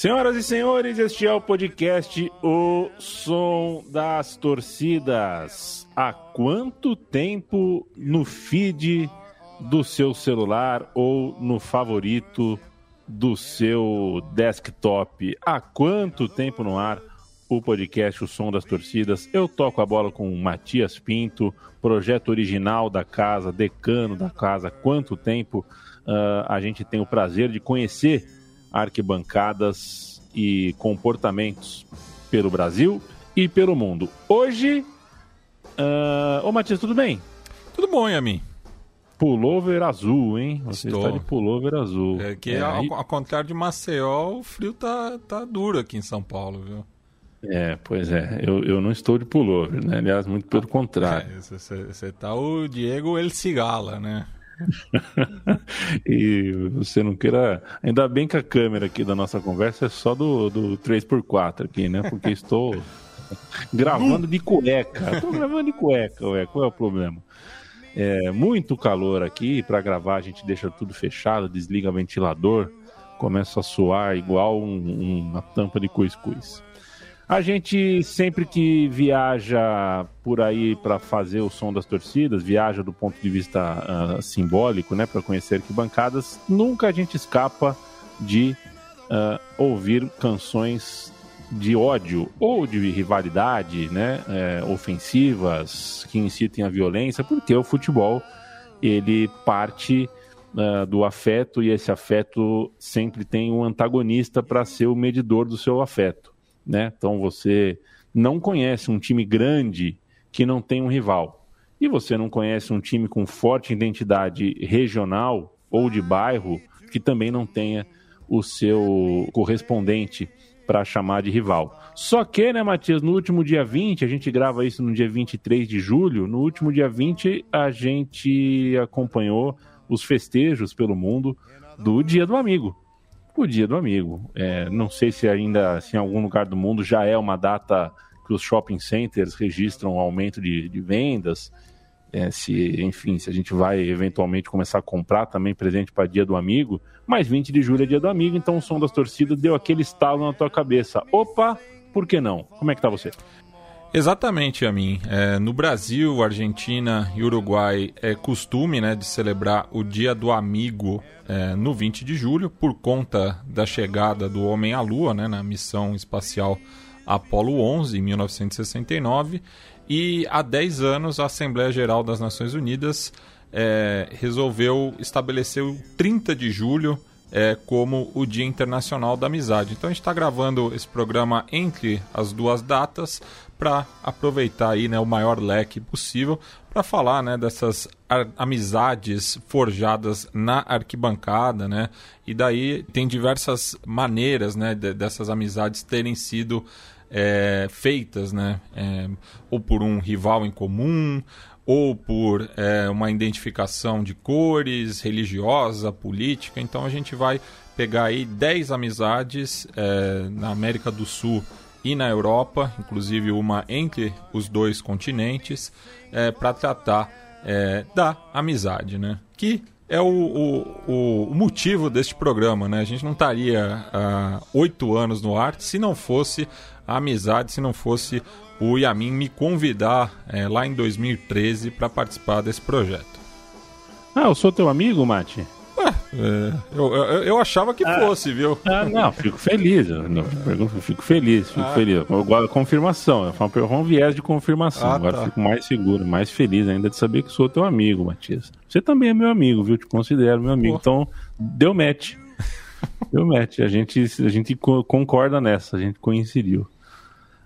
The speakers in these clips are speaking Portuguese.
Senhoras e senhores, este é o podcast O Som das Torcidas. Há quanto tempo no feed do seu celular ou no favorito do seu desktop? Há quanto tempo no ar o podcast O Som das Torcidas? Eu toco a bola com Matias Pinto, projeto original da casa, decano da casa. Há quanto tempo uh, a gente tem o prazer de conhecer arquibancadas e comportamentos pelo Brasil e pelo mundo. Hoje, uh... ô Matias, tudo bem? Tudo bom, Yamin? Pullover azul, hein? Você Estou. está de pullover azul. É que, é, ao, ao contrário de Maceió, o frio tá, tá duro aqui em São Paulo, viu? é, pois é. Eu, eu não estou de pullover, né? Aliás, muito pelo contrário. Você tá o Diego El Cigala, né? E você não queira. Ainda bem que a câmera aqui da nossa conversa é só do, do 3x4 aqui, né? Porque estou gravando de cueca. Estou gravando de cueca, ué. Qual é o problema? É muito calor aqui. Para gravar, a gente deixa tudo fechado, desliga o ventilador, começa a suar igual um- uma tampa de cuscuz. A gente sempre que viaja por aí para fazer o som das torcidas, viaja do ponto de vista ah, simbólico, né, para conhecer arquibancadas, nunca a gente escapa de ah, ouvir canções de ódio ou de rivalidade, né, eh, ofensivas que incitem a violência, porque o futebol ele parte ah, do afeto e esse afeto sempre tem um antagonista para ser o medidor do seu afeto né? Então você não conhece um time grande que não tem um rival. E você não conhece um time com forte identidade regional ou de bairro que também não tenha o seu correspondente para chamar de rival. Só que, né, Matias, no último dia 20, a gente grava isso no dia 23 de julho, no último dia 20 a gente acompanhou os festejos pelo mundo do Dia do Amigo o Dia do Amigo. É, não sei se ainda, se em algum lugar do mundo já é uma data que os shopping centers registram um aumento de, de vendas. É, se, enfim, se a gente vai eventualmente começar a comprar também presente para Dia do Amigo. Mas 20 de julho é Dia do Amigo, então o som das torcidas deu aquele estalo na tua cabeça. Opa, por que não? Como é que tá você? Exatamente, Yamin. É, no Brasil, Argentina e Uruguai é costume né, de celebrar o Dia do Amigo é, no 20 de julho, por conta da chegada do homem à Lua né, na missão espacial Apollo 11, em 1969. E há 10 anos, a Assembleia Geral das Nações Unidas é, resolveu estabelecer o 30 de julho é, como o Dia Internacional da Amizade. Então a gente está gravando esse programa entre as duas datas para aproveitar aí, né, o maior leque possível para falar né, dessas amizades forjadas na arquibancada, né? E daí tem diversas maneiras, né, de- dessas amizades terem sido é, feitas, né? É, ou por um rival em comum, ou por é, uma identificação de cores, religiosa, política. Então a gente vai pegar aí 10 amizades é, na América do Sul e na Europa, inclusive uma entre os dois continentes, é, para tratar é, da amizade, né? Que é o, o, o motivo deste programa, né? A gente não estaria há oito anos no ar se não fosse a amizade, se não fosse o Yamin me convidar é, lá em 2013 para participar desse projeto. Ah, eu sou teu amigo, Mate? Ué, é, eu, eu, eu achava que fosse, viu? Ah, não, fico feliz. Não, fico feliz, fico Ah. feliz. Da confirmação. Eu falo um viés de confirmação. Ah, Agora tá. fico mais seguro, mais feliz ainda de saber que sou teu amigo, Matias. Você também é meu amigo, viu? Te considero meu amigo. Pô. Então, deu match. Deu match. A gente, a gente co- concorda nessa, a gente coincidiu.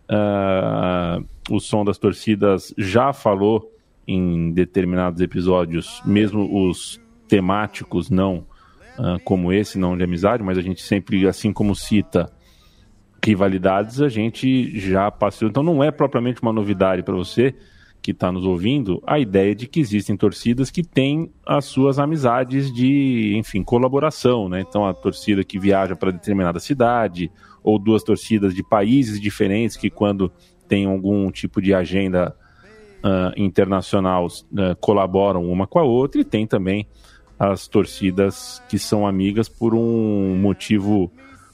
Ah, o som das torcidas já falou em determinados episódios, mesmo os temáticos não uh, como esse, não de amizade, mas a gente sempre, assim como cita rivalidades, a gente já passou. Então não é propriamente uma novidade para você que está nos ouvindo a ideia de que existem torcidas que têm as suas amizades de, enfim, colaboração, né? Então a torcida que viaja para determinada cidade ou duas torcidas de países diferentes que quando tem algum tipo de agenda uh, internacional uh, colaboram uma com a outra e tem também as torcidas que são amigas por um motivo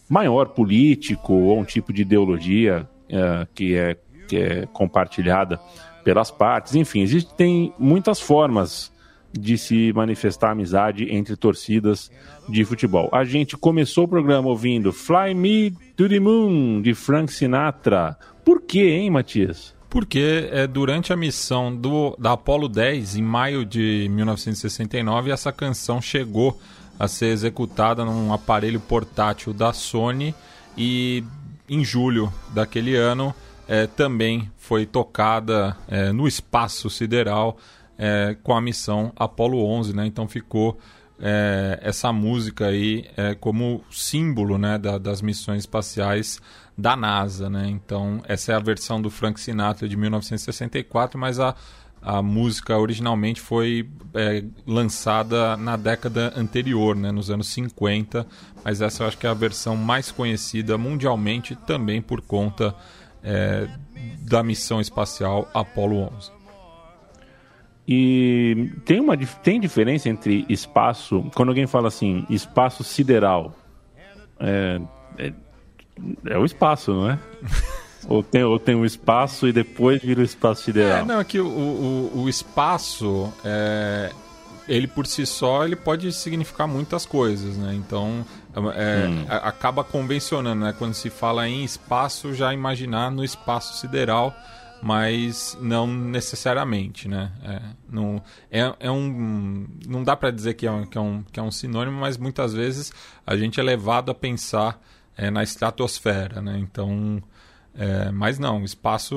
maior político ou um tipo de ideologia uh, que, é, que é compartilhada pelas partes. Enfim, existem muitas formas de se manifestar amizade entre torcidas de futebol. A gente começou o programa ouvindo Fly Me to the Moon de Frank Sinatra. Por quê, hein, Matias? Porque é, durante a missão do, da Apollo 10, em maio de 1969, essa canção chegou a ser executada num aparelho portátil da Sony e em julho daquele ano é, também foi tocada é, no espaço sideral é, com a missão Apollo 11, né? Então ficou é, essa música aí é, como símbolo né, da, das missões espaciais da NASA. Né? Então, essa é a versão do Frank Sinatra de 1964, mas a, a música originalmente foi é, lançada na década anterior, né, nos anos 50, mas essa eu acho que é a versão mais conhecida mundialmente também por conta é, da missão espacial Apollo 11. E tem uma tem diferença entre espaço, quando alguém fala assim, espaço sideral, é, é, é o espaço, não é? ou, tem, ou tem o espaço e depois vira o espaço sideral? É, não, é que o, o, o espaço, é, ele por si só, ele pode significar muitas coisas, né? Então, é, hum. acaba convencionando, né? Quando se fala em espaço, já imaginar no espaço sideral mas não necessariamente, né? É, não, é, é um, não dá para dizer que é, um, que, é um, que é um sinônimo, mas muitas vezes a gente é levado a pensar é, na estratosfera, né? Então, é, mas não, espaço.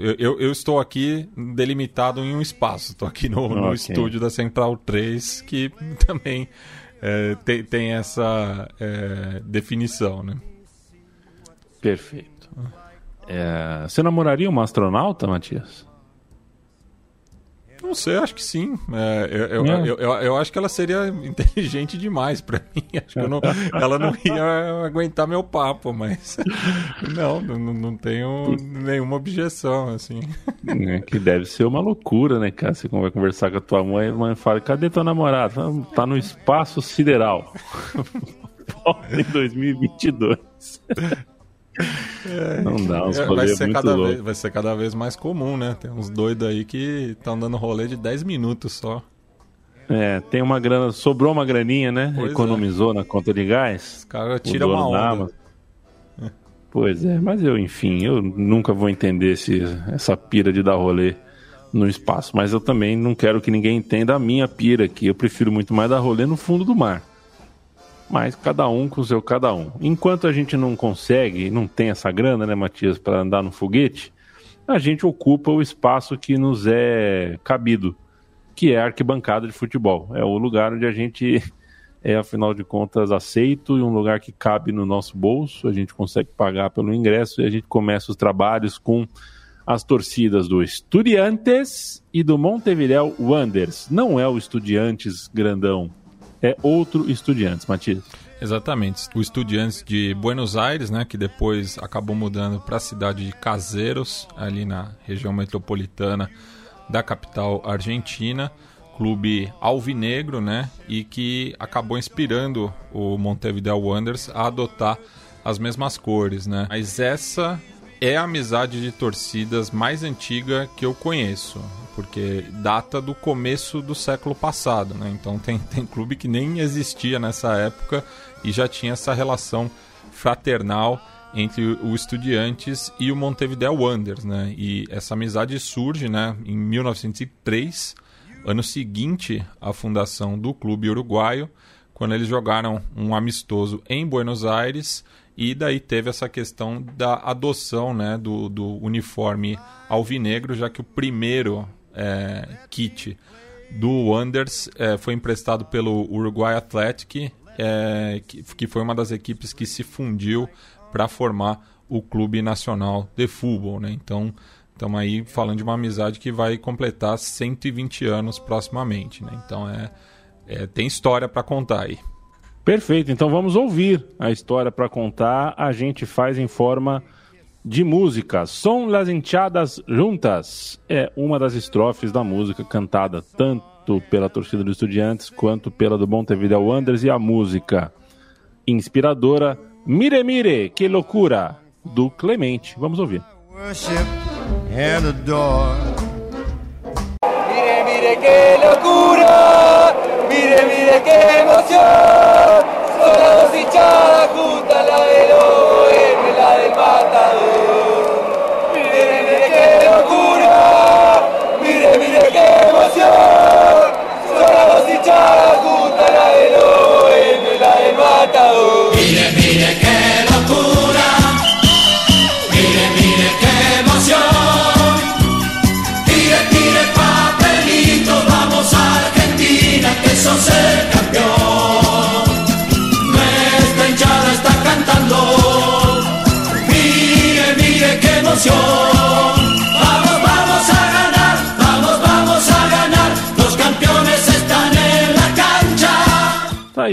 Eu, eu, eu, estou aqui delimitado em um espaço. Estou aqui no, okay. no, estúdio da Central 3, que também é, tem, tem, essa é, definição, né? Perfeito. É, você namoraria uma astronauta, Matias? Não sei, acho que sim. É, eu, eu, é. eu, eu, eu, acho que ela seria inteligente demais para mim. Acho que não, ela não ia aguentar meu papo, mas não, não, não tenho nenhuma objeção, assim. É, que deve ser uma loucura, né, cara? Você vai conversar com a tua mãe, a mãe fala, cadê teu namorado? Tá no espaço sideral. em 2022. É, não dá, uns é, vai ser cada vez Vai ser cada vez mais comum, né? Tem uns doidos aí que estão dando rolê de 10 minutos só. É, tem uma grana, sobrou uma graninha, né? Pois Economizou é. na conta de gás. Os caras tiram uma onda. Pois é, mas eu, enfim, eu nunca vou entender esse, essa pira de dar rolê no espaço. Mas eu também não quero que ninguém entenda a minha pira aqui. Eu prefiro muito mais dar rolê no fundo do mar mas cada um com o seu cada um. Enquanto a gente não consegue, não tem essa grana, né, Matias, para andar no foguete, a gente ocupa o espaço que nos é cabido, que é a arquibancada de futebol. É o lugar onde a gente é, afinal de contas, aceito e um lugar que cabe no nosso bolso, a gente consegue pagar pelo ingresso e a gente começa os trabalhos com as torcidas do Estudiantes e do Montevideo Wanderers. Não é o Estudiantes grandão, é outro Estudiantes, Matias. Exatamente. O Estudiantes de Buenos Aires, né, que depois acabou mudando para a cidade de Caseiros, ali na região metropolitana da capital argentina, clube alvinegro, né, e que acabou inspirando o Montevideo Wanderers a adotar as mesmas cores, né. Mas essa é a amizade de torcidas mais antiga que eu conheço porque data do começo do século passado, né? Então tem, tem clube que nem existia nessa época e já tinha essa relação fraternal entre o Estudiantes e o Montevideo Wanderers, né? E essa amizade surge, né, em 1903, ano seguinte à fundação do clube uruguaio, quando eles jogaram um amistoso em Buenos Aires e daí teve essa questão da adoção, né, do, do uniforme alvinegro, já que o primeiro é, kit do Wonders é, foi emprestado pelo Uruguay Athletic é, que, que foi uma das equipes que se fundiu para formar o Clube Nacional de Futebol. Né? Então, estamos aí falando de uma amizade que vai completar 120 anos proximamente. Né? Então, é, é tem história para contar aí. Perfeito, então vamos ouvir a história para contar. A gente faz em forma de música. São las hinchadas juntas é uma das estrofes da música cantada tanto pela torcida do Estudiantes quanto pela do Montevideo Wanderers e a música inspiradora Mire Mire, que loucura do Clemente. Vamos ouvir. Mire mire que locura, mire mire que son las dos hinchadas juntas la del OM,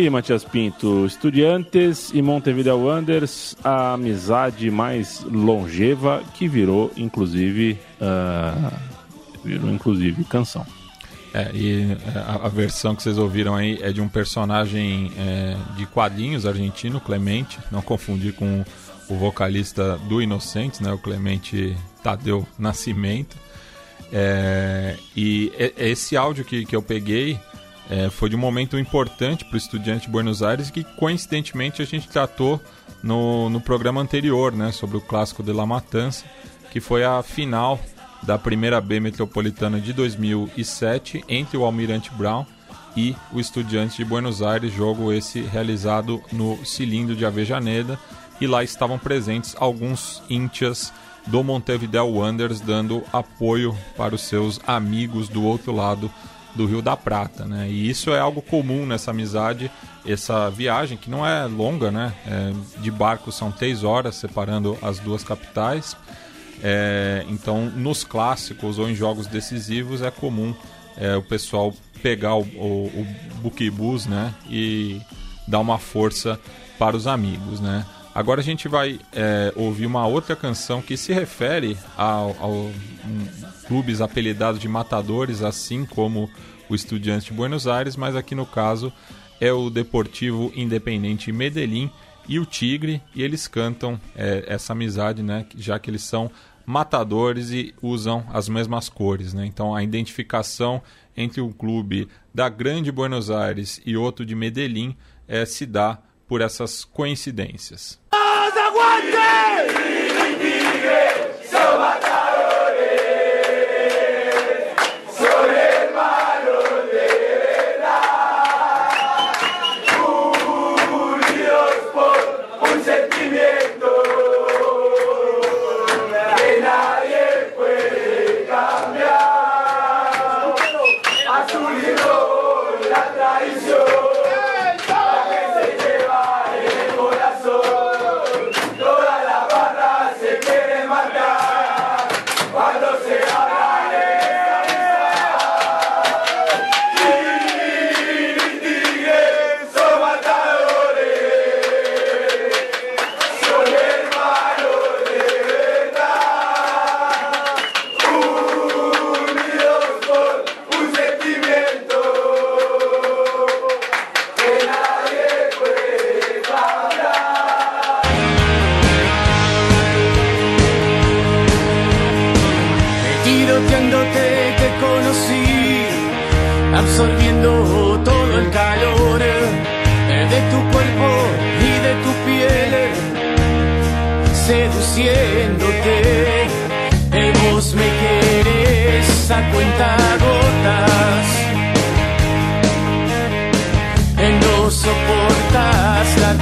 Matias Pinto. Estudiantes e Montevideo Wanderers, a amizade mais longeva que virou, inclusive, uh, virou inclusive canção. É, e é, a, a, versão que vocês ouviram aí é de um personagem é, de quadrinhos argentino, Clemente, não confundir com o vocalista do Inocentes, né, o Clemente Tadeu Nascimento. É, e esse áudio que, que eu peguei é, foi de um momento importante para o estudante de Buenos Aires que coincidentemente a gente tratou no, no programa anterior, né, sobre o clássico de La Matança, que foi a final da primeira B metropolitana de 2007 entre o Almirante Brown e o Estudiantes de Buenos Aires, jogo esse realizado no Cilindro de Avejaneda e lá estavam presentes alguns íntias do Montevideo Wanderers dando apoio para os seus amigos do outro lado do Rio da Prata, né? E isso é algo comum nessa amizade, essa viagem que não é longa, né? É, de barco são três horas separando as duas capitais. É, então, nos clássicos ou em jogos decisivos é comum é, o pessoal pegar o, o, o né? E dar uma força para os amigos, né? Agora a gente vai é, ouvir uma outra canção que se refere ao, clubes apelidados de matadores, assim como o Estudiantes de Buenos Aires, mas aqui no caso é o Deportivo Independente Medellín e o Tigre, e eles cantam é, essa amizade, né, já que eles são matadores e usam as mesmas cores. Né? Então a identificação entre um clube da Grande Buenos Aires e outro de Medellín é, se dá por essas coincidências. diciéndote que vos me querés a cuenta gotas. Que no soportas la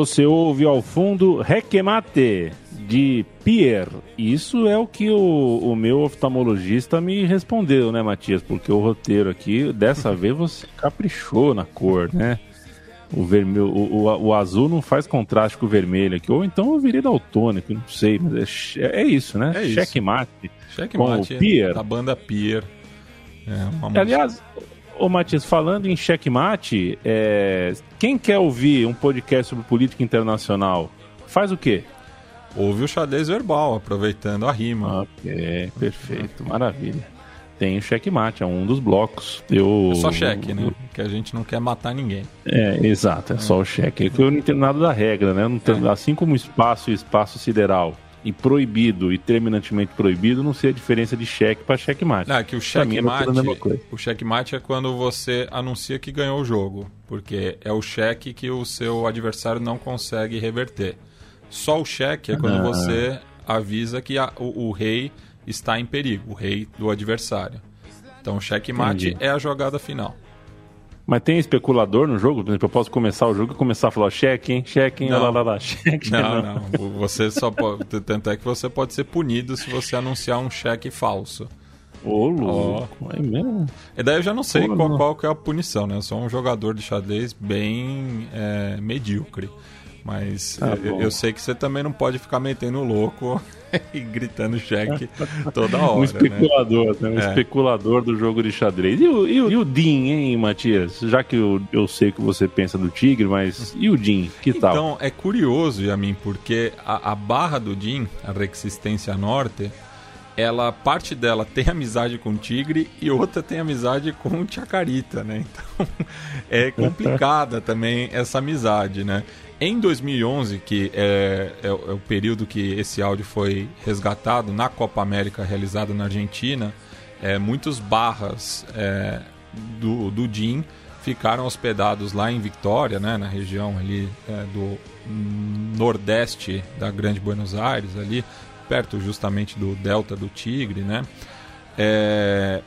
Você ouve ao fundo Requemate de Pierre. Isso é o que o, o meu oftalmologista me respondeu, né, Matias? Porque o roteiro aqui, dessa vez você caprichou na cor, né? O, vermelho, o, o, o, azul não faz contraste com o vermelho aqui. Ou então eu virei daltônico, não sei. Mas é, é isso, né? É Checkmate. Checkmate. Com o Pier. Da banda Pier. É, Aliás, ô Matias, falando em checkmate, é... quem quer ouvir um podcast sobre política internacional, faz o quê? Ouve o xadrez verbal, aproveitando a rima. Ok, perfeito, maravilha tem o checkmate, é um dos blocos. Eu, é só cheque, né? Que a gente não quer matar ninguém. É, exato, é, é. só o cheque. Eu não entendo nada da regra, né? Entendo, é. Assim como espaço e espaço sideral e proibido e terminantemente proibido, não sei a diferença de cheque para checkmate. Ah, que o checkmate, é o checkmate é quando você anuncia que ganhou o jogo, porque é o cheque que o seu adversário não consegue reverter. Só o cheque é quando ah. você avisa que a, o, o rei está em perigo, o rei do adversário. Então, o checkmate Entendi. é a jogada final. Mas tem especulador no jogo? Por exemplo, eu posso começar o jogo e começar a falar cheque, hein, cheque, hein, lá, lá, lá, cheque. Não, não, não. Você só pode. Tanto é que você pode ser punido se você anunciar um cheque falso. Ô, louco, oh. é mesmo? E daí eu já não sei Pô, qual, não. qual que é a punição, né? Eu sou um jogador de xadrez bem é, medíocre. Mas tá eu, eu, sei que você também não pode ficar metendo louco e gritando cheque toda hora. um especulador, né? né? Um é. especulador do jogo de xadrez. E o, e o, e o Din, hein, Matias? Já que eu, eu sei que você pensa do Tigre, mas e o Din? Que tal? Então, é curioso, Yamin, porque a, a barra do Din, a Resistência Norte, ela parte dela tem amizade com o tigre e outra tem amizade com o chacarita, né? Então é complicada também essa amizade, né? Em 2011, que é, é, é, o período que esse áudio foi resgatado na Copa América realizada na Argentina, é, muitos barras é, do, do DIN ficaram hospedados lá em Vitória, né, na região ali é, do nordeste da Grande Buenos Aires, ali perto justamente do Delta do Tigre, né? É,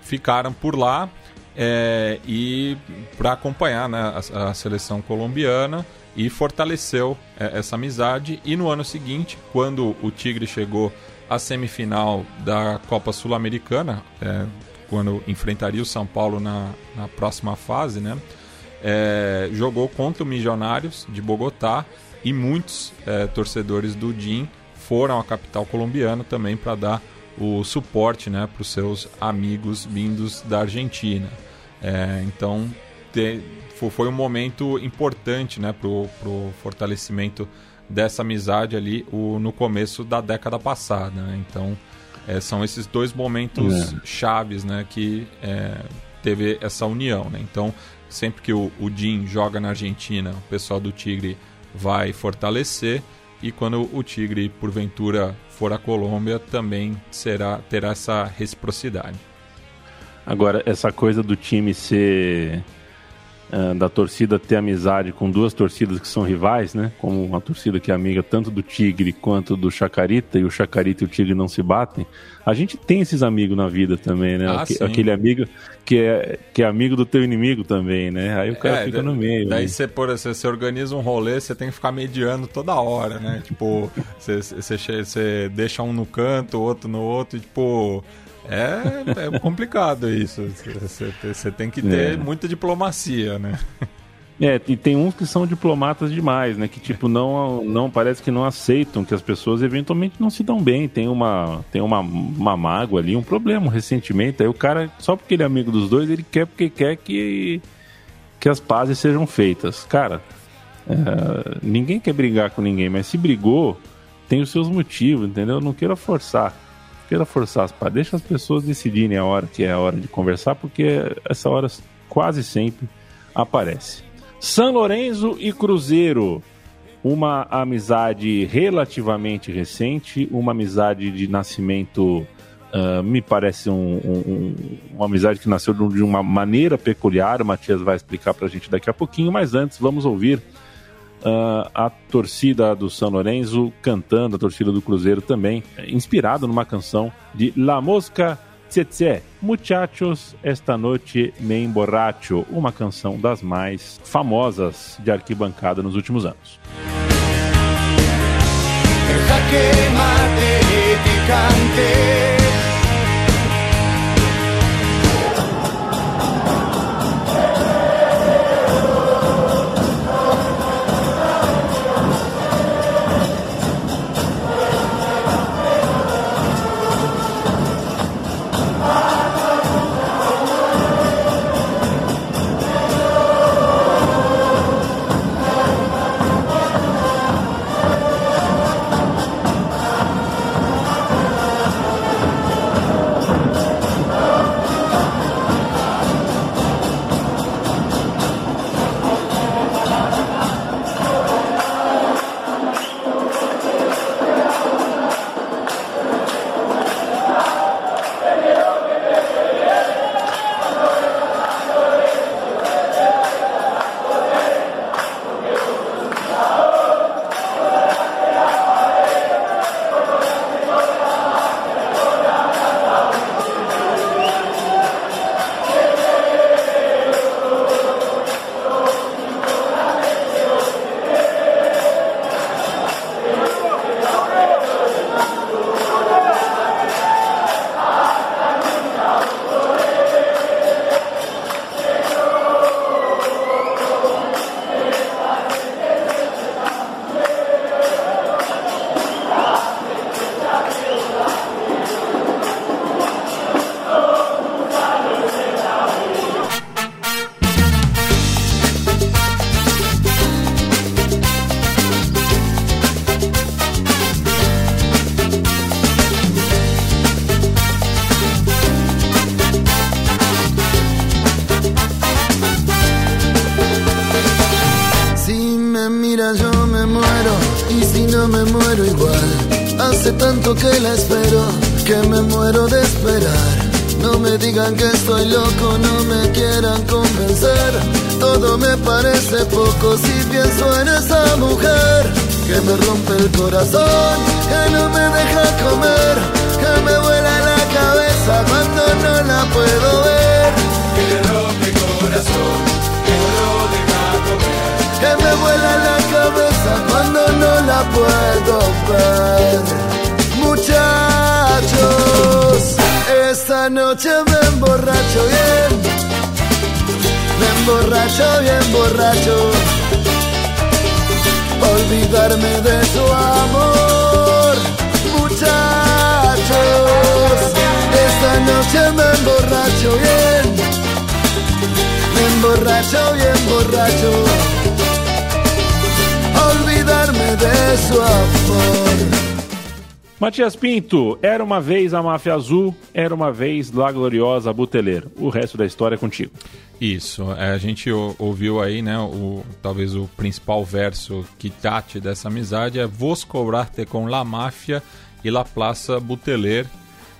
ficaram por lá é, e para acompanhar né, a, a, seleção colombiana e fortaleceu é, essa amizade. E no ano seguinte, quando o Tigre chegou à semifinal da Copa Sul-Americana, é, quando enfrentaria o São Paulo na, na próxima fase, né, é, jogou contra o Milionários de Bogotá e muitos é, torcedores do DIN foram à capital colombiana também para dar o suporte né, para os seus amigos vindos da Argentina. É, então, te, foi um momento importante né, para o fortalecimento dessa amizade ali o, no começo da década passada. Né? Então, é, são esses dois momentos é. chaves né, que é, teve essa união. Né? Então, sempre que o, o Jim joga na Argentina, o pessoal do Tigre vai fortalecer e quando o Tigre porventura for à Colômbia também será terá essa reciprocidade. Agora essa coisa do time ser da torcida ter amizade com duas torcidas que são rivais, né? Como uma torcida que é amiga tanto do Tigre quanto do Chacarita, e o Chacarita e o Tigre não se batem. A gente tem esses amigos na vida também, né? Ah, Aquele amigo que é, que é amigo do teu inimigo também, né? Aí o cara é, fica no meio. Daí você, por, você, você organiza um rolê, você tem que ficar mediando toda hora, né? tipo, você, você, você deixa um no canto, outro no outro, e, tipo é, é complicado isso. Você tem que ter é. muita diplomacia, né? É, e tem uns que são diplomatas demais, né? Que tipo não, não parece que não aceitam que as pessoas eventualmente não se dão bem. Tem uma, tem uma, uma mágoa ali, um problema, um ressentimento. Aí o cara só porque ele é amigo dos dois, ele quer porque quer que que as pazes sejam feitas. Cara, é, ninguém quer brigar com ninguém, mas se brigou, tem os seus motivos, entendeu? Eu não queira forçar queira forçar as partes. Deixa as pessoas decidirem a hora que é a hora de conversar, porque essa hora quase sempre aparece. São Lourenço e Cruzeiro. Uma amizade relativamente recente, uma amizade de nascimento, uh, me parece um, um, uma amizade que nasceu de uma maneira peculiar. O Matias vai explicar para a gente daqui a pouquinho, mas antes vamos ouvir Uh, a torcida do São Lourenço cantando, a torcida do Cruzeiro também, inspirado numa canção de La Mosca Tsetse, Muchachos, esta noite me emborracho, uma canção das mais famosas de arquibancada nos últimos anos. Matias Pinto, era uma vez a máfia azul, era uma vez La Gloriosa Buteleiro. O resto da história é contigo. Isso, é, a gente ouviu aí, né, o, talvez o principal verso que tate dessa amizade é Vos cobrarte com la máfia e la plaça Buteler,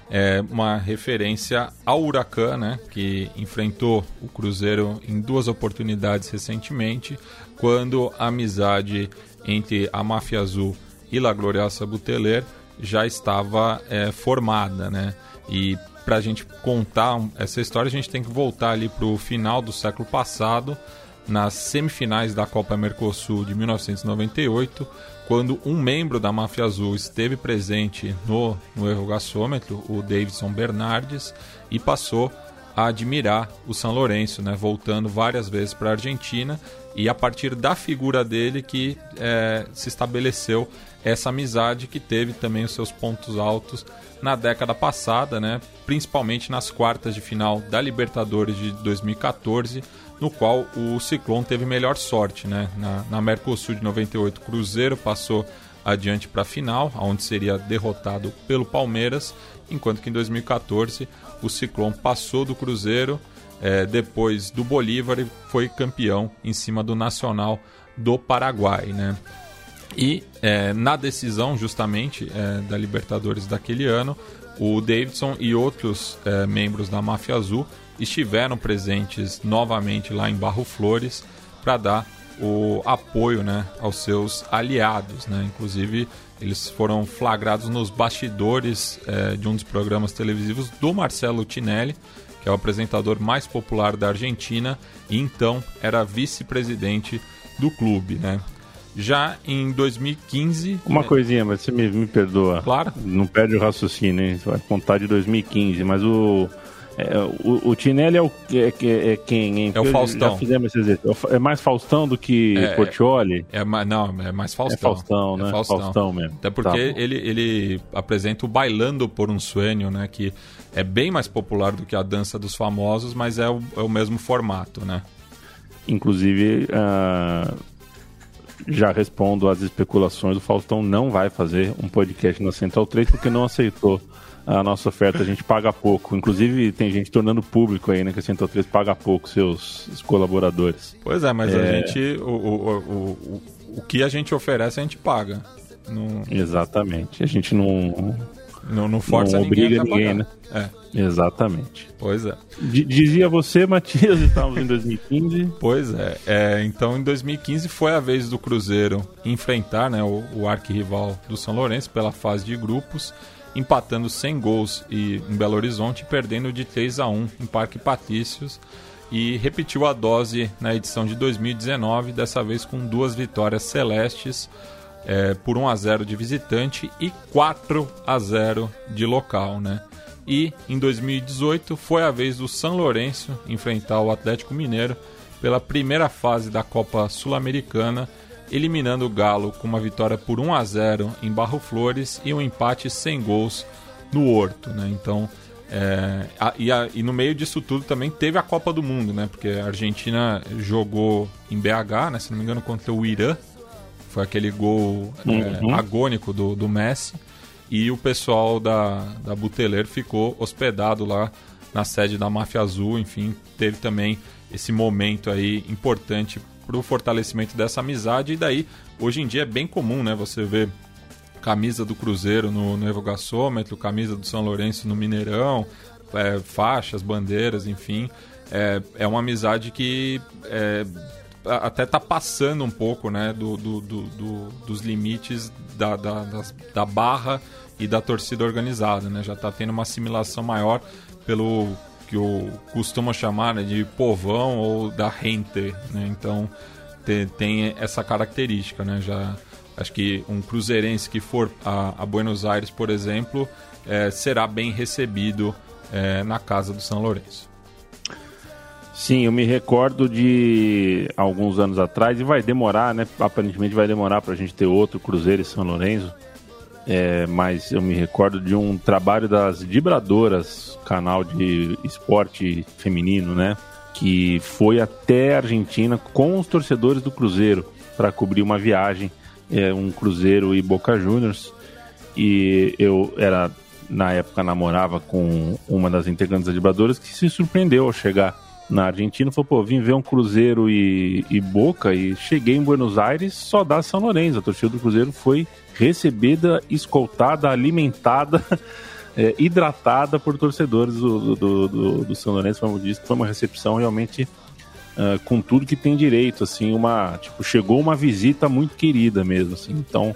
é uma referência ao Huracan, né, que enfrentou o Cruzeiro em duas oportunidades recentemente, quando a amizade entre a máfia azul e La Gloriosa Buteler já estava é, formada, né? E para a gente contar essa história, a gente tem que voltar ali para o final do século passado, nas semifinais da Copa Mercosul de 1998, quando um membro da Máfia Azul esteve presente no, no errogassômetro, o Davidson Bernardes, e passou a admirar o São Lourenço, né, voltando várias vezes para a Argentina, e a partir da figura dele que é, se estabeleceu essa amizade que teve também os seus pontos altos na década passada, né? principalmente nas quartas de final da Libertadores de 2014, no qual o Ciclone teve melhor sorte. Né? Na, na Mercosul de 98, Cruzeiro passou adiante para a final, onde seria derrotado pelo Palmeiras, enquanto que em 2014 o Ciclone passou do Cruzeiro, é, depois do Bolívar e foi campeão em cima do Nacional do Paraguai. Né? E é, na decisão, justamente, é, da Libertadores daquele ano, o Davidson e outros é, membros da Máfia Azul estiveram presentes novamente lá em Barro Flores para dar o apoio né, aos seus aliados. Né? Inclusive, Eles foram flagrados nos bastidores é, de um dos programas televisivos do Marcelo Tinelli, que é o apresentador mais popular da Argentina e então era vice-presidente do clube, né? Já em 2015. Uma é... coisinha, mas você me, me perdoa. Claro. Não perde o raciocínio, hein? Você vai contar de 2015, mas o. É, o, o Tinelli é, o, é, é, é quem, hein? É o Faustão. Já fizemos esse É mais Faustão do que é, Portioli? É, não, é mais Faustão. É Faustão, né? Faustão. Faustão mesmo. Até porque tá ele, ele apresenta o Bailando por um Sueño, né? Que é bem mais popular do que a Dança dos Famosos, mas é o, é o mesmo formato, né? Inclusive, uh, já respondo às especulações, o Faustão não vai fazer um podcast na Central 3 porque não aceitou a nossa oferta, a gente paga pouco. Inclusive, tem gente tornando público aí, né, que a Central 3 paga pouco seus, colaboradores. Pois é, mas é... a gente. O, o, o, o, que a gente oferece, a gente paga. Não... Exatamente. A gente não. Não, não força não obriga ninguém, né? É. Exatamente. Pois é. D dizia você, Matias, estávamos em 2015. Pois é. é. Então, em 2015 foi a vez do Cruzeiro enfrentar né, o, o arquirrival do São Lourenço pela fase de grupos, empatando 100 gols e, em Belo Horizonte, perdendo de 3 a 1 em Parque Patrícios e repetiu a dose na edição de 2019, dessa vez com duas vitórias celestes é, por 1 a 0 de visitante e 4 a 0 de local, né? E em 2018 foi a vez do São Lourenço enfrentar o Atlético Mineiro pela primeira fase da Copa Sul-Americana, eliminando o Galo com uma vitória por 1 a 0 em Barro Flores e um empate sem gols no Horto, né? Então, é, a, e, a, e, no meio disso tudo também teve a Copa do Mundo, né? Porque a Argentina jogou em BH, né? Se não me engano, contra o Irã foi aquele gol é, uhum. é, agônico do, do Messi. E o pessoal da, da Buteler ficou hospedado lá na sede da Máfia Azul. Enfim, teve também esse momento aí importante para o fortalecimento dessa amizade. E daí, hoje em dia é bem comum, né? Você ver camisa do Cruzeiro no, no camisa do São Lourenço no Mineirão, é, faixas, bandeiras, enfim. É, é uma amizade que é, até tá passando um pouco né, do, do, do, do dos limites da, da, da, barra e da torcida organizada. Né? Já está tendo uma assimilação maior pelo que eu costumo chamar né, de povão ou da rente. Né? Então tem, essa característica. Né? Já, acho que um cruzeirense que for a, a Buenos Aires, por exemplo, é, será bem recebido é, na casa do São Lourenço. Sim, eu me recordo de alguns anos atrás, e vai demorar, né? Aparentemente vai demorar para a gente ter outro Cruzeiro e São Lourenço. É, mas eu me recordo de um trabalho das Vibradoras, canal de esporte feminino, né? Que foi até a Argentina com os torcedores do Cruzeiro para cobrir uma viagem, é, um Cruzeiro e Boca Juniors. E eu era, na época, namorava com uma das integrantes das Vibradoras que se surpreendeu ao chegar na Argentina, falou, pô, vim ver um Cruzeiro e, e Boca e cheguei em Buenos Aires, só dá São Lourenço. A torcida do Cruzeiro foi recebida, escoltada, alimentada, é, hidratada por torcedores do, do, do, do São Lourenço, como disse, foi uma recepção realmente uh, com tudo que tem direito, assim, uma, tipo, chegou uma visita muito querida mesmo, assim, então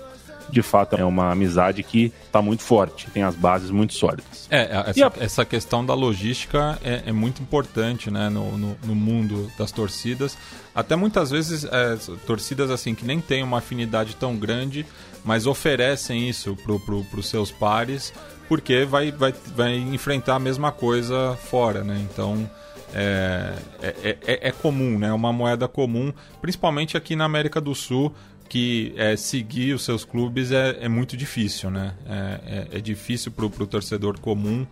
de fato é uma amizade que está muito forte, tem as bases muito sólidas. É, essa, a... essa questão da logística é, é muito importante né, no, no, no, mundo das torcidas. Até muitas vezes é, torcidas assim que nem têm uma afinidade tão grande, mas oferecem isso para pro, os seus pares, porque vai, vai, vai enfrentar a mesma coisa fora, né? Então. É, é, é, é comum, né? Uma moeda comum, principalmente aqui na América do Sul que é, seguir os seus clubes é, é muito difícil, né? É, é, é difícil para o torcedor comum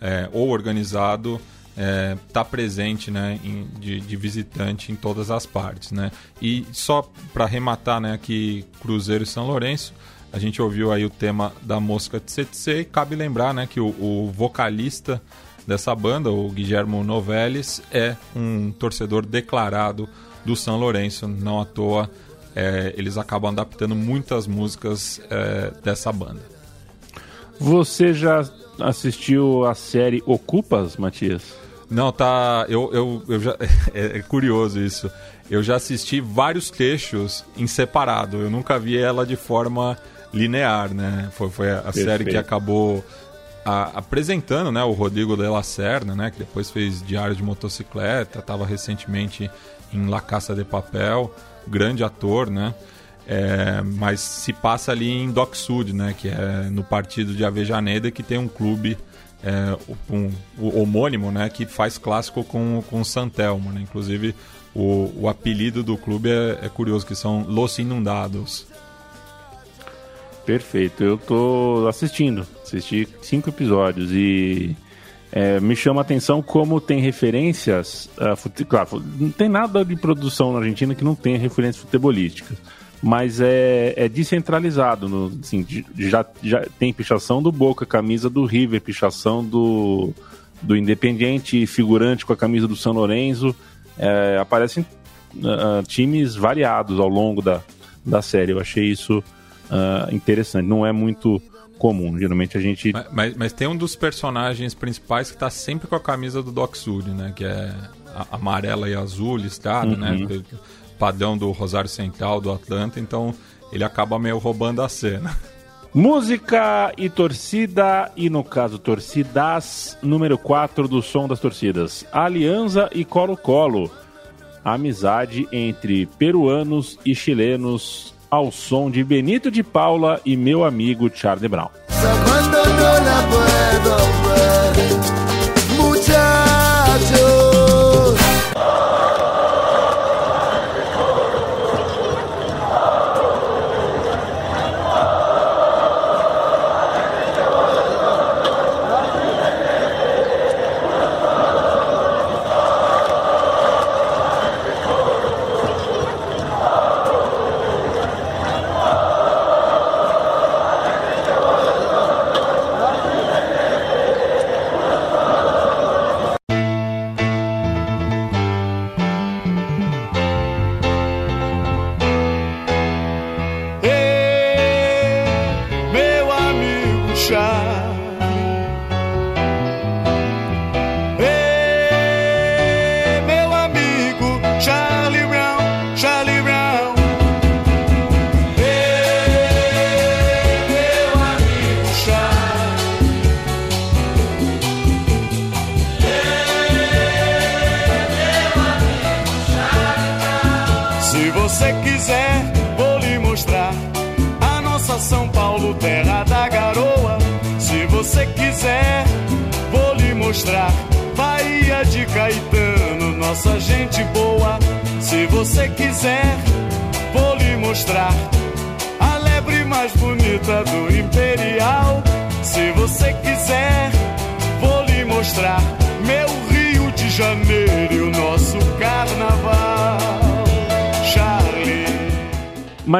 é, ou organizado estar tá presente, né, em, de, de, visitante em todas as partes, né? E só para arrematar, né, aqui Cruzeiro e São Lourenço, a gente ouviu aí o tema da Mosca Tsetse e cabe lembrar, né, que o, o vocalista dessa banda, o Guilhermo Noveles, é um torcedor declarado do São Lourenço, não à toa é, eles acabam adaptando muitas músicas é, dessa banda. Você já assistiu a série Ocupas, Matias? Não, tá. Eu, eu, eu já. É, é, curioso isso. Eu já assisti vários trechos em separado. Eu nunca vi ela de forma linear, né? Foi, foi a Perfeito. série que acabou a, apresentando né, o Rodrigo de la Serna, né, que depois fez Diário de Motocicleta, estava recentemente em La Caça de Papel, grande ator, né? É, mas se passa ali em Dock Sud, né, que é no partido de Avejaneda, que tem um clube é, um, o homônimo, né, que faz clássico com, com Santelmo, né? Inclusive o, o apelido do clube é, é curioso, que são Los Inundados. Perfeito, eu tô assistindo, assisti cinco episódios e é, me chama a atenção como tem referências. Uh, fute... Claro, não tem nada de produção na Argentina que não tenha referências futebolísticas, mas é, é descentralizado. No, assim, já, já tem pichação do Boca, camisa do River, pichação do, do Independiente, figurante com a camisa do São Lourenço. É, aparecem uh, times variados ao longo da, da série. Eu achei isso uh, interessante. Não é muito comum. Geralmente a gente. Mas, mas, mas, tem um dos personagens principais que está sempre com a camisa do Doc Sud, né? Que é amarela e azul listrada, né? uhum. né? Padrão do Rosário Central, do Atlanta, então ele acaba meio roubando a cena. Música e torcida, e no caso torcidas, número 4 do som das torcidas. Aliança e Colo-Colo. Amizade entre peruanos e chilenos ao som de Benito de Paula e meu amigo Charlie Brown.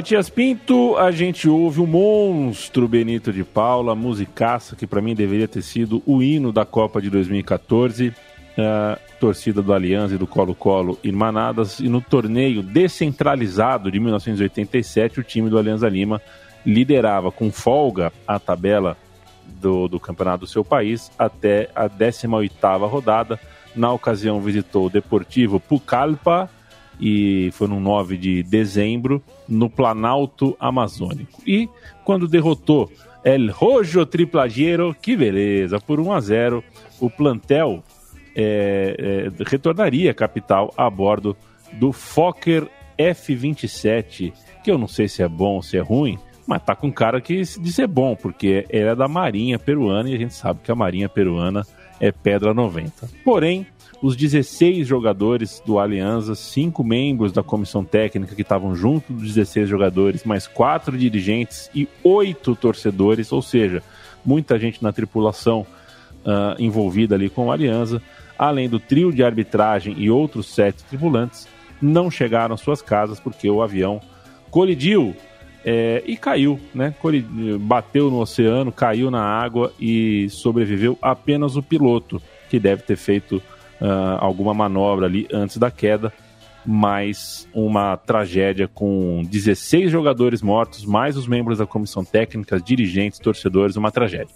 Matias Pinto, a gente ouve o monstro Benito de Paula, musicaça que para mim deveria ter sido o hino da Copa de 2014, a torcida do Aliança e do Colo-Colo irmanadas, e no torneio descentralizado de 1987, o time do Alianza Lima liderava com folga a tabela do, do campeonato do seu país até a 18ª rodada. Na ocasião visitou o Deportivo Pucallpa, e foi no 9 de dezembro, no Planalto Amazônico. E quando derrotou El Rojo Triplagiero, que beleza, por 1 a 0, o plantel é, é, retornaria à capital a bordo do Fokker F-27, que eu não sei se é bom ou se é ruim, mas tá com cara que de ser bom, porque era da Marinha Peruana e a gente sabe que a Marinha Peruana é pedra 90. Porém, os 16 jogadores do Aliança, cinco membros da comissão técnica que estavam junto dos 16 jogadores, mais quatro dirigentes e oito torcedores, ou seja, muita gente na tripulação uh, envolvida ali com o Aliança, além do trio de arbitragem e outros sete tripulantes, não chegaram às suas casas porque o avião colidiu é, e caiu, né? Bateu no oceano, caiu na água e sobreviveu apenas o piloto, que deve ter feito uh, alguma manobra ali antes da queda, mais uma tragédia com 16 jogadores mortos, mais os membros da comissão técnica, dirigentes, torcedores, uma tragédia.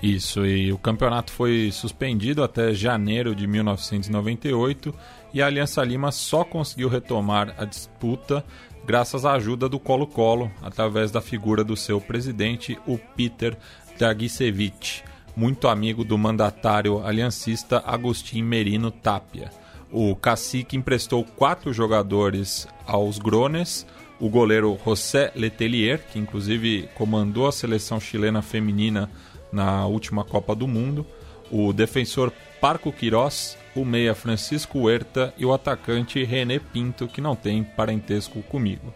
Isso, e o campeonato foi suspendido até janeiro de 1998 e a Aliança Lima só conseguiu retomar a disputa graças à ajuda do Colo-Colo, através da figura do seu presidente, o Peter Dragicevic, muito amigo do mandatário aliancista Agostinho Merino Tapia. O cacique emprestou quatro jogadores aos Grones, o goleiro José Letelier, que inclusive comandou a seleção chilena feminina na última Copa do Mundo, o defensor Parco Quirós, o meia Francisco Huerta e o atacante René Pinto, que não tem parentesco comigo,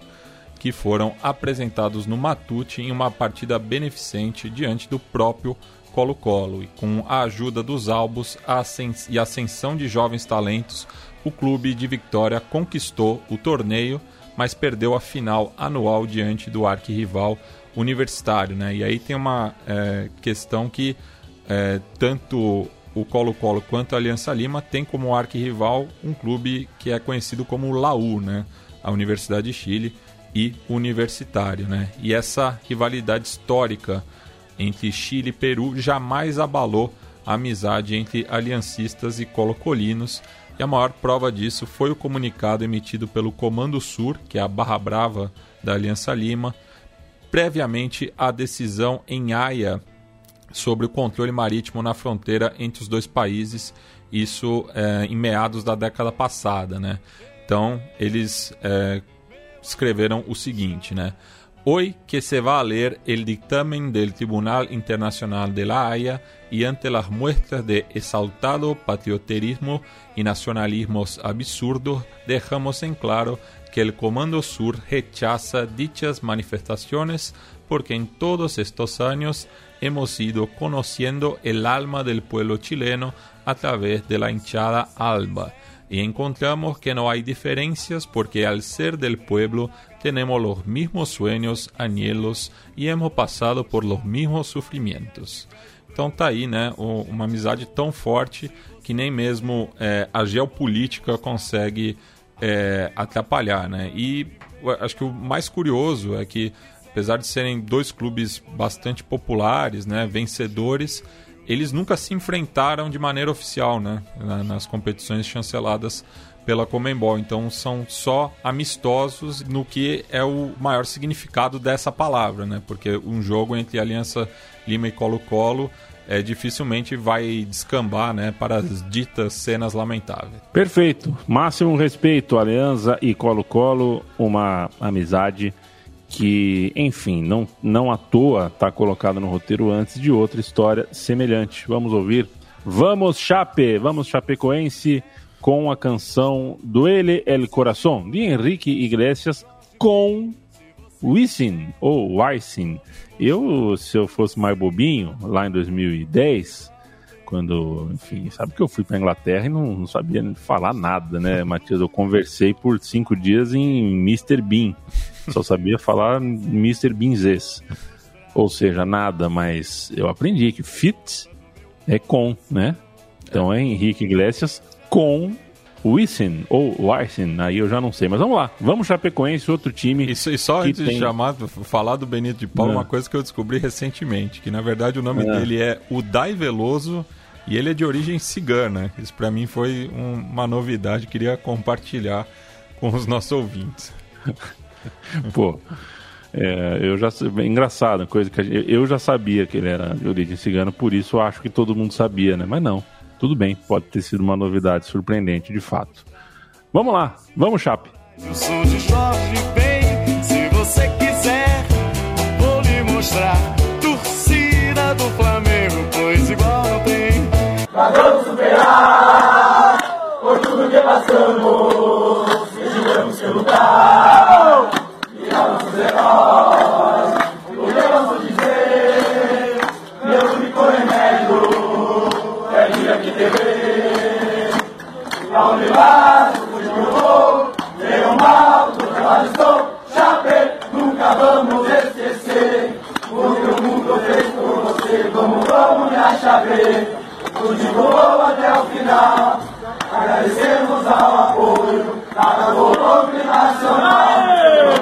que foram apresentados no Matute em uma partida beneficente diante do próprio Colo-Colo e com a ajuda dos albos e ascensão de jovens talentos, o clube de Vitória conquistou o torneio, mas perdeu a final anual diante do arquirrival universitário. Né? E aí tem uma é, questão que é, tanto o Colo-Colo quanto a Aliança Lima tem como arquirrival um clube que é conhecido como Laú, né? a Universidade de Chile e Universitário. Né? E essa rivalidade histórica entre Chile e Peru jamais abalou a amizade entre aliancistas e colocolinos, e a maior prova disso foi o comunicado emitido pelo Comando Sur, que é a Barra Brava da Aliança Lima, previamente à decisão em Haia sobre o controle marítimo na fronteira entre os dois países, isso é, em meados da década passada. Né? Então, eles é, escreveram o seguinte, né? Hoy que se va a leer el dictamen del Tribunal Internacional de la Haya y ante las muestras de exaltado patrioterismo y nacionalismos absurdos, dejamos en claro que el Comando Sur rechaza dichas manifestaciones porque en todos estos años hemos ido conociendo el alma del pueblo chileno a través de la hinchada alba. Y encontramos que no hay diferencias porque al ser del pueblo tenemos los mismos sueños, anhelos e hemos passado por los mismos sofrimentos. Então tá aí, né, uma amizade tão forte que nem mesmo é, a geopolítica consegue é, atrapalhar, né? E acho que o mais curioso é que, apesar de serem dois clubes bastante populares, né, vencedores, eles nunca se enfrentaram de maneira oficial né, nas competições chanceladas pela Comembol. Então são só amistosos no que é o maior significado dessa palavra, né? Porque um jogo entre Aliança Lima e Colo-Colo é, dificilmente vai descambar né, para as ditas cenas lamentáveis. Perfeito. Máximo respeito, Aliança e Colo-Colo, uma amizade que, enfim, não, não à toa está colocada no roteiro antes de outra história semelhante. Vamos ouvir. Vamos, Chape! Vamos, Chapecoense! Com a canção Duele el Corazón, de Henrique Iglesias, com Wisin, ou Wisin. Eu, se eu fosse mais bobinho, lá em 2010, quando, enfim, sabe que eu fui para Inglaterra e não, não, sabia falar nada, né, Matias? Eu conversei por cinco dias em Mr. Bean, só sabia falar Mr. Beanzês, ou seja, nada, mas eu aprendi que fit é com, né? Então é Henrique Iglesias com Wissen ou Wissen, aí eu já não sei, mas vamos lá. Vamos Chapecoense, outro time. Isso, e só antes tem... de chamar, falar do Benito de Paula, é. uma coisa que eu descobri recentemente, que na verdade o nome é. dele é Udai Veloso e ele é de origem cigana. Isso para mim foi um, uma novidade, queria compartilhar com os nossos ouvintes. Pô, é, eu já engraçado, coisa que eu já sabia que ele era de origem cigana, por isso acho que todo mundo sabia, né? Mas não. Tudo bem, pode ter sido uma novidade surpreendente de fato. Vamos lá, vamos, Chape. Eu sou de Jorge bem, se você quiser, vou lhe mostrar. Torcida do Flamengo, pois igual não tem. Mas vamos superar por tudo que passamos, vamos me achar ver. Continuou até o final, agradecemos ao apoio, nada voltou nacional.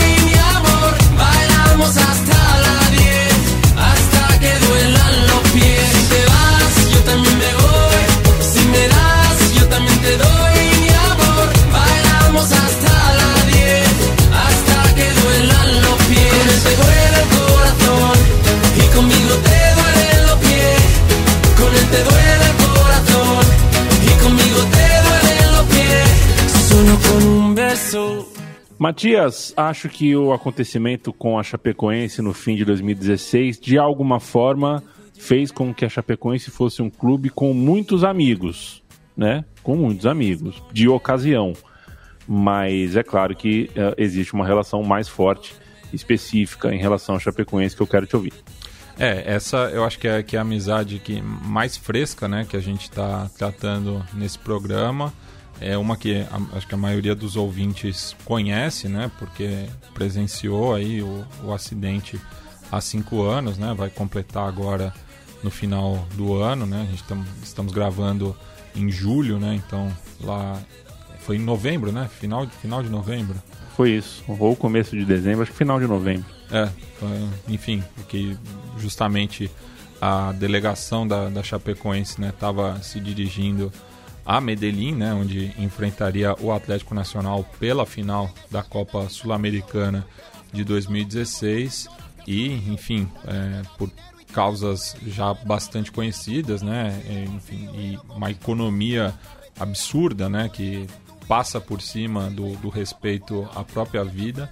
Matias, acho que o acontecimento com a Chapecoense no fim de 2016, de alguma forma, fez com que a Chapecoense fosse um clube com muitos amigos, né? Com muitos amigos, de ocasião. Mas é claro que eh, existe uma relação mais forte, específica em relação à Chapecoense que eu quero te ouvir. É, essa eu acho que é, que é a amizade que mais fresca, né, que a gente está tratando nesse programa. É uma que a- acho que a maioria dos ouvintes conhece, né, porque presenciou aí o, o acidente há cinco anos, né, vai completar agora no final do ano, né, a gente tam, estamos gravando em julho, né, então lá foi em novembro, né, final, de- final de novembro. Foi isso. Ou começo de dezembro, acho que final de novembro. É, foi- enfim, porque justamente a delegação da, da Chapecoense estava se dirigindo a Medellín, né, onde enfrentaria o Atlético Nacional pela final da Copa Sul-Americana de 2016 e, enfim, é, por causas já bastante conhecidas, né, é, enfim, e uma economia absurda, né, que passa por cima do, do respeito à própria vida,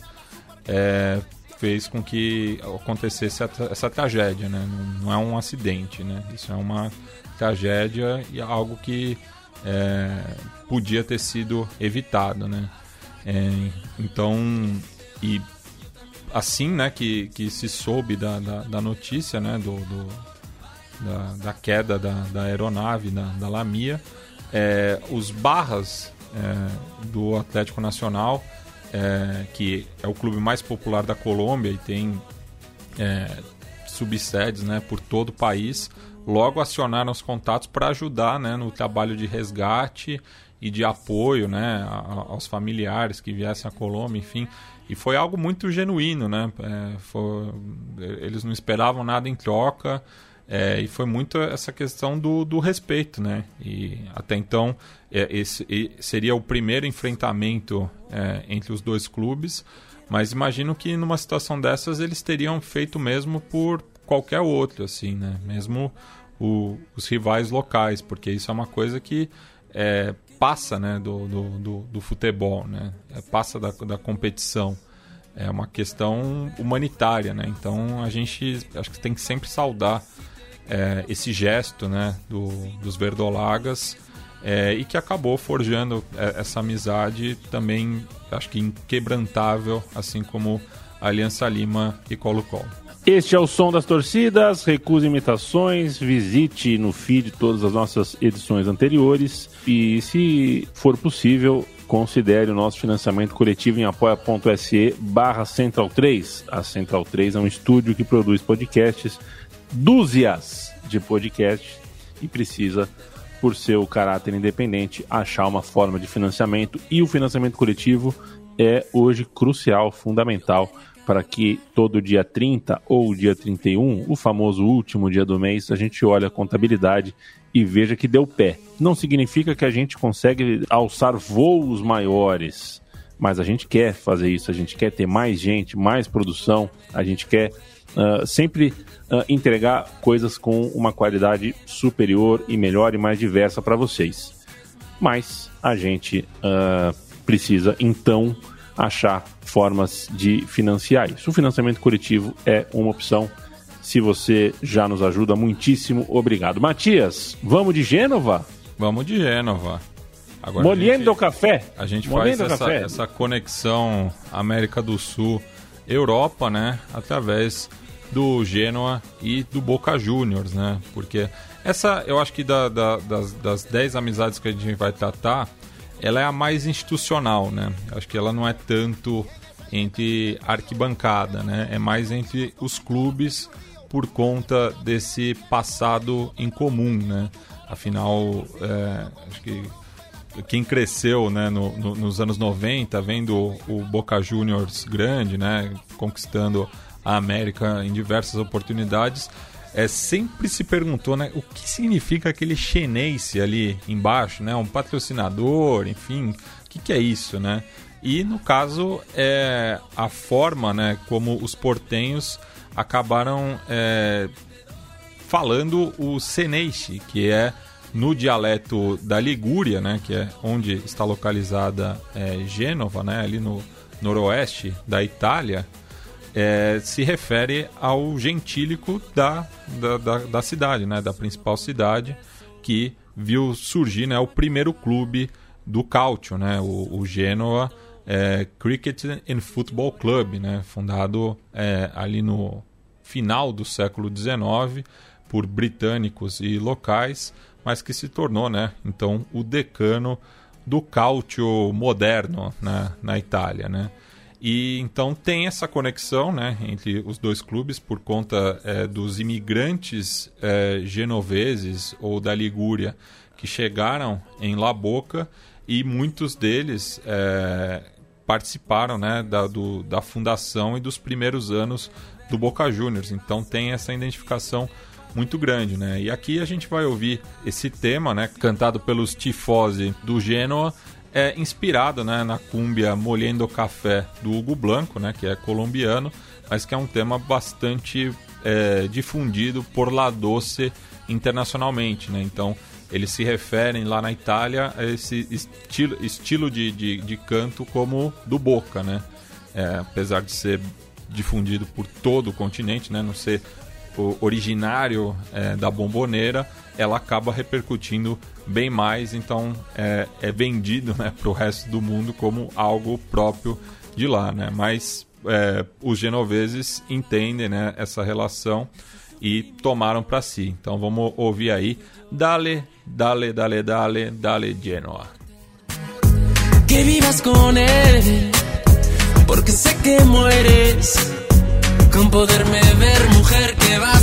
é, fez com que acontecesse essa, tragédia, né? Não, não é um acidente, né? Isso é uma tragédia e algo que é, podia ter sido evitado, né? É, então, e assim, né, que, que se soube da, da, da notícia, né, do, do- da, da queda da, da aeronave, da, da Lamia, é, os barras é, do Atlético Nacional, é, que é o clube mais popular da Colômbia e tem é, subsedes né, por todo o país, logo acionaram os contatos para ajudar né, no trabalho de resgate e de apoio né, a- a- aos familiares que viessem à Colômbia, enfim. E foi algo muito genuíno, né? É, foi- eles não esperavam nada em troca. é, e foi muito essa questão do, do respeito, né? E até então é, esse seria o primeiro enfrentamento é, entre os dois clubes, mas imagino que numa situação dessas eles teriam feito mesmo por qualquer outro, assim, né? Mesmo o- os rivais locais, porque isso é uma coisa que é, passa, né, do, do, do, do futebol, né? É, passa da, da competição. É uma questão humanitária, né? Então a gente acho que tem que sempre saudar é, esse gesto, né, do, dos verdolagas é, e que acabou forjando é, essa amizade também, acho que inquebrantável, assim como Aliança Lima e Colo-Colo. Este é o som das torcidas. Recuse imitações. Visite no feed todas as nossas edições anteriores. E, se for possível, considere o nosso financiamento coletivo em apoia.se barra Central 3. A Central 3 é um estúdio que produz podcasts, dúzias de podcasts, e precisa, por seu caráter independente, achar uma forma de financiamento. E o financiamento coletivo é hoje crucial, fundamental para que todo dia 30 ou dia 31, o famoso último dia do mês, a gente olhe a contabilidade e veja que deu pé. Não significa que a gente consegue alçar voos maiores, mas a gente quer fazer isso, a gente quer ter mais gente, mais produção, a gente quer uh, sempre uh, entregar coisas com uma qualidade superior e melhor e mais diversa para vocês. Mas a gente uh, precisa então achar formas de financiar isso. O financiamento coletivo é uma opção. Se você já nos ajuda, muitíssimo obrigado. Matias, vamos de Gênova? Vamos de Gênova. Agora, Molhendo café. A gente Molhendo faz essa, essa, conexão América do Sul, Europa, né? Através do Genoa e do Boca Juniors, né? Porque essa, eu acho que da, da, das, das 10 amizades que a gente vai tratar, ela é a mais institucional, né? Acho que ela não é tanto entre arquibancada, né? É mais entre os clubes por conta desse passado em comum, né? Afinal, é, acho que quem cresceu né, no, no, nos anos 90, vendo o Boca Juniors grande, né, conquistando a América em diversas oportunidades, é, sempre se perguntou né, o que significa aquele chinês ali embaixo, né, um patrocinador, enfim, o que, que é isso, né? E no caso é a forma, né, como os portenhos acabaram é, falando o Seneishi, que é no dialeto da Ligúria, né, que é onde está localizada é, Gênova, né, ali no noroeste da Itália, é, se refere ao gentílico da, da, da, da, cidade, né, da principal cidade, que viu surgir né, o primeiro clube do Calcio, né, o, o Genoa é, Cricket and Football Club, né, fundado é, ali no final do século XIX por britânicos e locais, mas que se tornou, né, então, o decano do calcio moderno né, na Itália, né? E então tem essa conexão né, entre os dois clubes por conta é, dos imigrantes é, genoveses ou da Ligúria que chegaram em La Boca e muitos deles é, participaram né, da, do, da fundação e dos primeiros anos do Boca Juniors. Então tem essa identificação muito grande, né? E aqui a gente vai ouvir esse tema, né, cantado pelos tifosi do Genoa, é inspirado, né, na cúmbia Molhendo Café do Hugo Blanco, né, que é colombiano, mas que é um tema bastante é, difundido por La Doce internacionalmente, né? Então eles se referem lá na Itália a esse estilo, estilo de, de, de canto como do Boca, né? É, apesar de ser difundido por todo o continente, né? Não ser originário é, da bomboneira, ela acaba repercutindo bem mais, então é, é vendido né, para o resto do mundo como algo próprio de lá. Né? Mas é, os genoveses entendem né, essa relação e tomaram para si. Então vamos ouvir aí Dale, dale, dale, dale, dale Genoa. Que vivas con él, porque sé que mueres. Con poderme ver, mujer, llevar.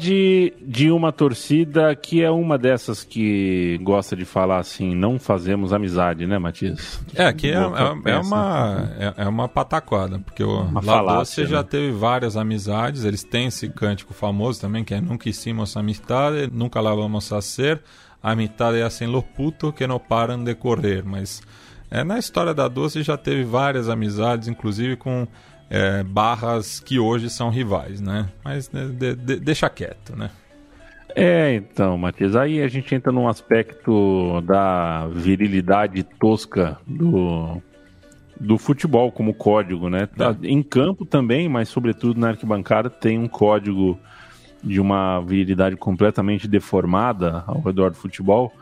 Amizade de uma torcida que é uma dessas que gosta de falar assim, não fazemos amizade, né, Matias? É, que é, é, é uma, é, é, uma pataquada, porque o você né? já teve várias amizades, eles têm esse cântico famoso também, que é Nunca hicimos amistade, nunca la vamos a ser, a mitad é assim lo puto que não param de correr, mas é, na história da Doce já teve várias amizades, inclusive com é, barras que hoje são rivais, né? Mas né, de, de, deixa quieto, né? É, então, Matias, aí a gente entra num aspecto da virilidade tosca do, do futebol como código, né? Tá, em campo também, mas sobretudo na arquibancada tem um código de uma virilidade completamente deformada ao redor do futebol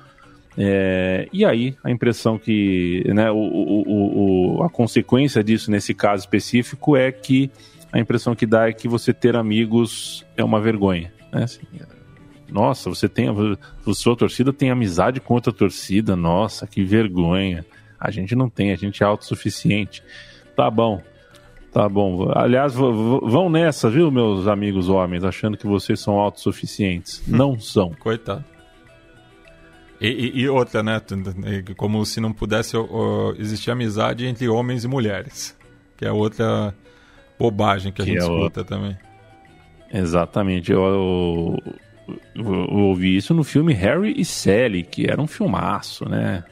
é, e aí, a impressão que. Né, o, o, o, a consequência disso, nesse caso específico, é que a impressão que dá é que você ter amigos é uma vergonha. Né? Assim, nossa, você tem. A sua torcida tem amizade com outra torcida. Nossa, que vergonha. A gente não tem, a gente é autossuficiente. Tá bom. Tá bom. Aliás, vão nessa, viu, meus amigos homens, achando que vocês são autossuficientes. Não são. Coitado. E, e, e, outra, né? Como se não pudesse existir amizade entre homens e mulheres. Que é outra bobagem que a que gente é escuta o... também. Exatamente. Eu, eu, eu, ouvi isso no filme Harry e Sally, que era um filmaço, né?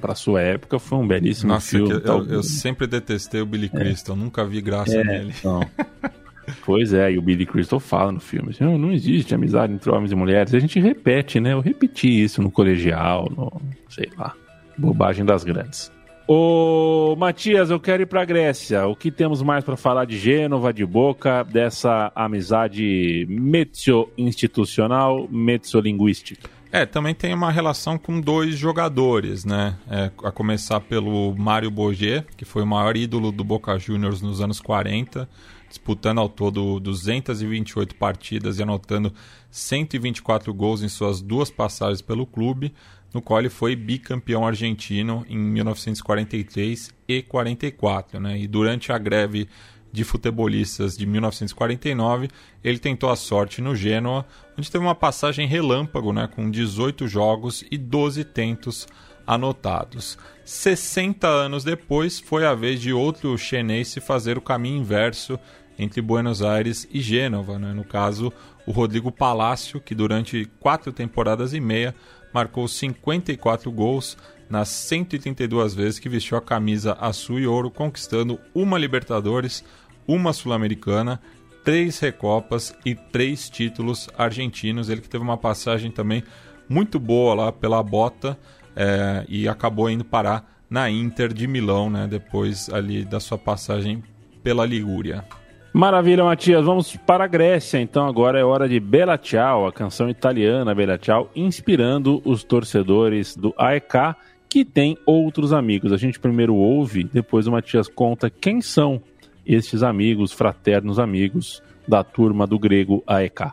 Para sua época foi um belíssimo Nossa, filme. Eu, eu, sempre detestei o Billy é. Crystal, nunca vi graça é, nele. Então. Pois é, e o Billy Crystal fala no filme, assim, não, não existe amizade entre homens e mulheres. A gente repete, né? Eu repeti isso no colegial, no, sei lá, bobagem das grandes. Ô, Matias, eu quero ir para Grécia. O que temos mais para falar de Gênova, de Boca, dessa amizade mezzo-institucional, mezzo-linguística? É, também tem uma relação com dois jogadores, né? É, a começar pelo Mário Boget, que foi o maior ídolo do Boca Juniors nos anos 40, disputando ao todo 228 partidas e anotando 124 gols em suas duas passagens pelo clube, no qual ele foi bicampeão argentino em 1943 e 44. Né? E durante a greve de futebolistas de 1949, ele tentou a sorte no Genoa, onde teve uma passagem relâmpago, né, com 18 jogos e 12 tentos anotados. 60 anos depois, foi a vez de outro chinês fazer o caminho inverso entre Buenos Aires e Gênova, né? no caso o Rodrigo Palácio, que durante quatro temporadas e meia marcou 54 gols nas 132 vezes que vestiu a camisa azul e ouro, conquistando uma Libertadores, uma Sul-Americana, três Recopas e três títulos argentinos. Ele que teve uma passagem também muito boa lá pela Bota é, e acabou indo parar na Inter de Milão, né, depois ali da sua passagem pela Ligúria. Maravilha, Matias. Vamos para a Grécia. Então agora é hora de Bella Ciao, a canção italiana Bella Ciao, inspirando os torcedores do AEK que tem outros amigos. A gente primeiro ouve, depois o Matias conta quem são estes amigos, fraternos amigos da turma do grego AEK.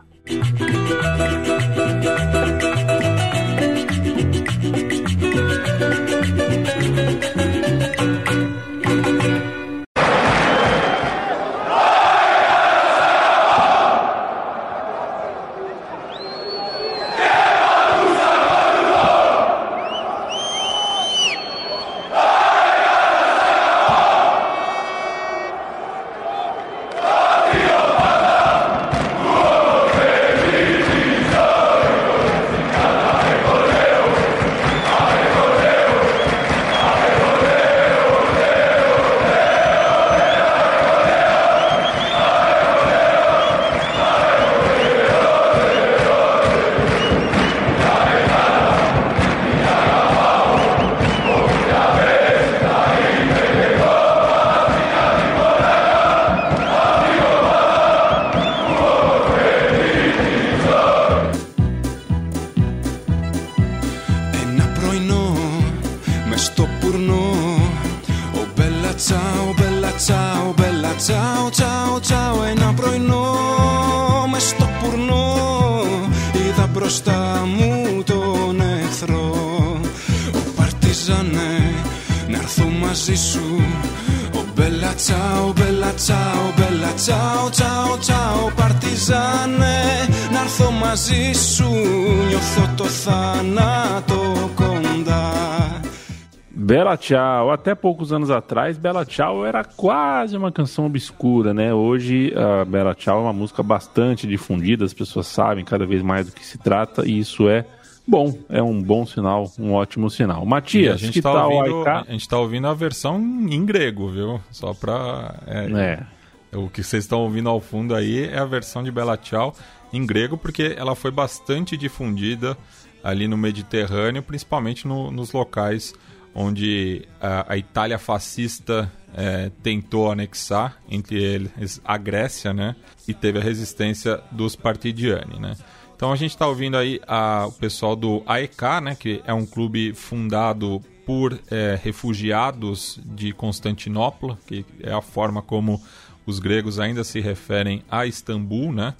Tchau, até poucos anos atrás, Bela Tchau era quase uma canção obscura, né? Hoje, a Bela Tchau é uma música bastante difundida, as pessoas sabem cada vez mais do que se trata, e isso é bom, é um bom sinal, um ótimo sinal. Matias, a gente que tá tal ouvindo? A gente tá ouvindo a versão em grego, viu? Só pra. é, É, O que vocês estão ouvindo ao fundo aí é a versão de Bela Ciao em grego, porque ela foi bastante difundida ali no Mediterrâneo, principalmente no- nos locais onde a, a Itália fascista eh, tentou anexar, entre eles a Grécia, né? E teve a resistência dos partigiani, né? Então a gente está ouvindo aí a- o pessoal do AEK, né? Que é um clube fundado por eh, refugiados de Constantinopla, que é a forma como os gregos ainda se referem a Istambul, né?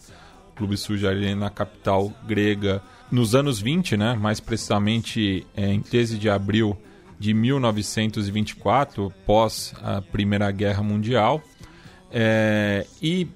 O clube surge ali na capital grega nos anos 20, né? Mais precisamente eh, em 13 de abril de 1924, pós a Primeira Guerra Mundial. É, e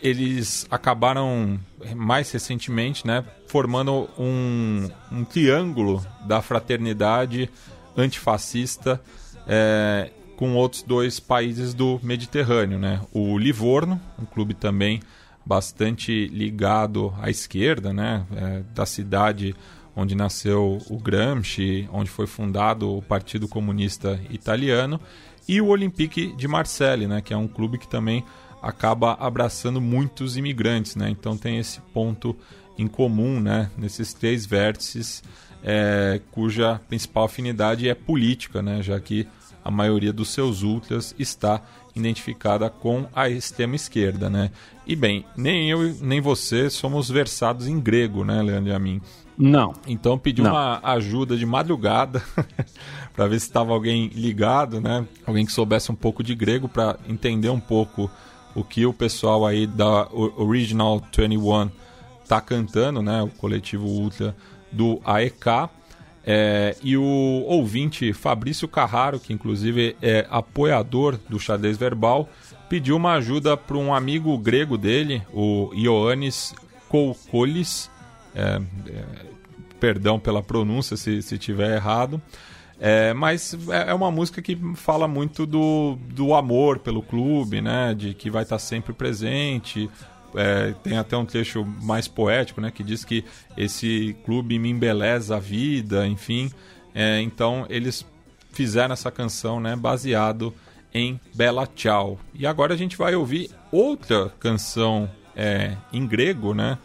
eles acabaram mais recentemente né, formando um, um triângulo da fraternidade antifascista é, com outros dois países do Mediterrâneo. Né? O Livorno, um clube também bastante ligado à esquerda, né, é, da cidade onde nasceu o Gramsci, onde foi fundado o Partido Comunista Italiano, e o Olympique de Marseille, né, que é um clube que também acaba abraçando muitos imigrantes, né? Então tem esse ponto em comum, né, nesses três vértices, é, cuja principal afinidade é política, né, já que a maioria dos seus ultras está identificada com a extrema esquerda, né? E bem, nem eu nem você somos versados em grego, né, Leandro e a mim. Não. Então pedi Não. uma ajuda de madrugada para ver se estava alguém ligado, né? Alguém que soubesse um pouco de grego para entender um pouco o que o pessoal aí da Original 21 tá cantando, né? O coletivo Ultra do AEK. É, e o ouvinte Fabrício Carraro, que inclusive é apoiador do xadrez verbal, pediu uma ajuda para um amigo grego dele, o Ioannis Koukolis. É, é, perdão pela pronúncia se se tiver errado. É, mas é é uma música que fala muito do, do amor pelo clube, né? De que vai estar sempre presente. É, tem até um trecho mais poético, né? Que diz que esse clube me embeleza a vida, enfim. É, então eles fizeram essa canção, né? Baseado em Bela Ciao. E agora a gente vai ouvir outra canção é, em grego, né?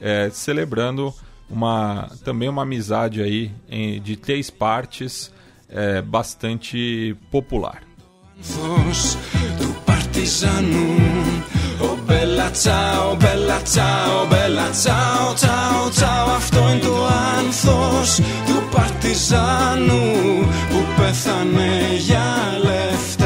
É, celebrando uma também uma amizade aí em- de três partes é, bastante popular. άνθος του παρτιζάνου Ω μπέλα τσάω, μπέλα τσάω, μπέλα τσάω, τσάω, τσάω Αυτό είναι το άνθος του παρτιζάνου Που πέθανε για ελευθεριά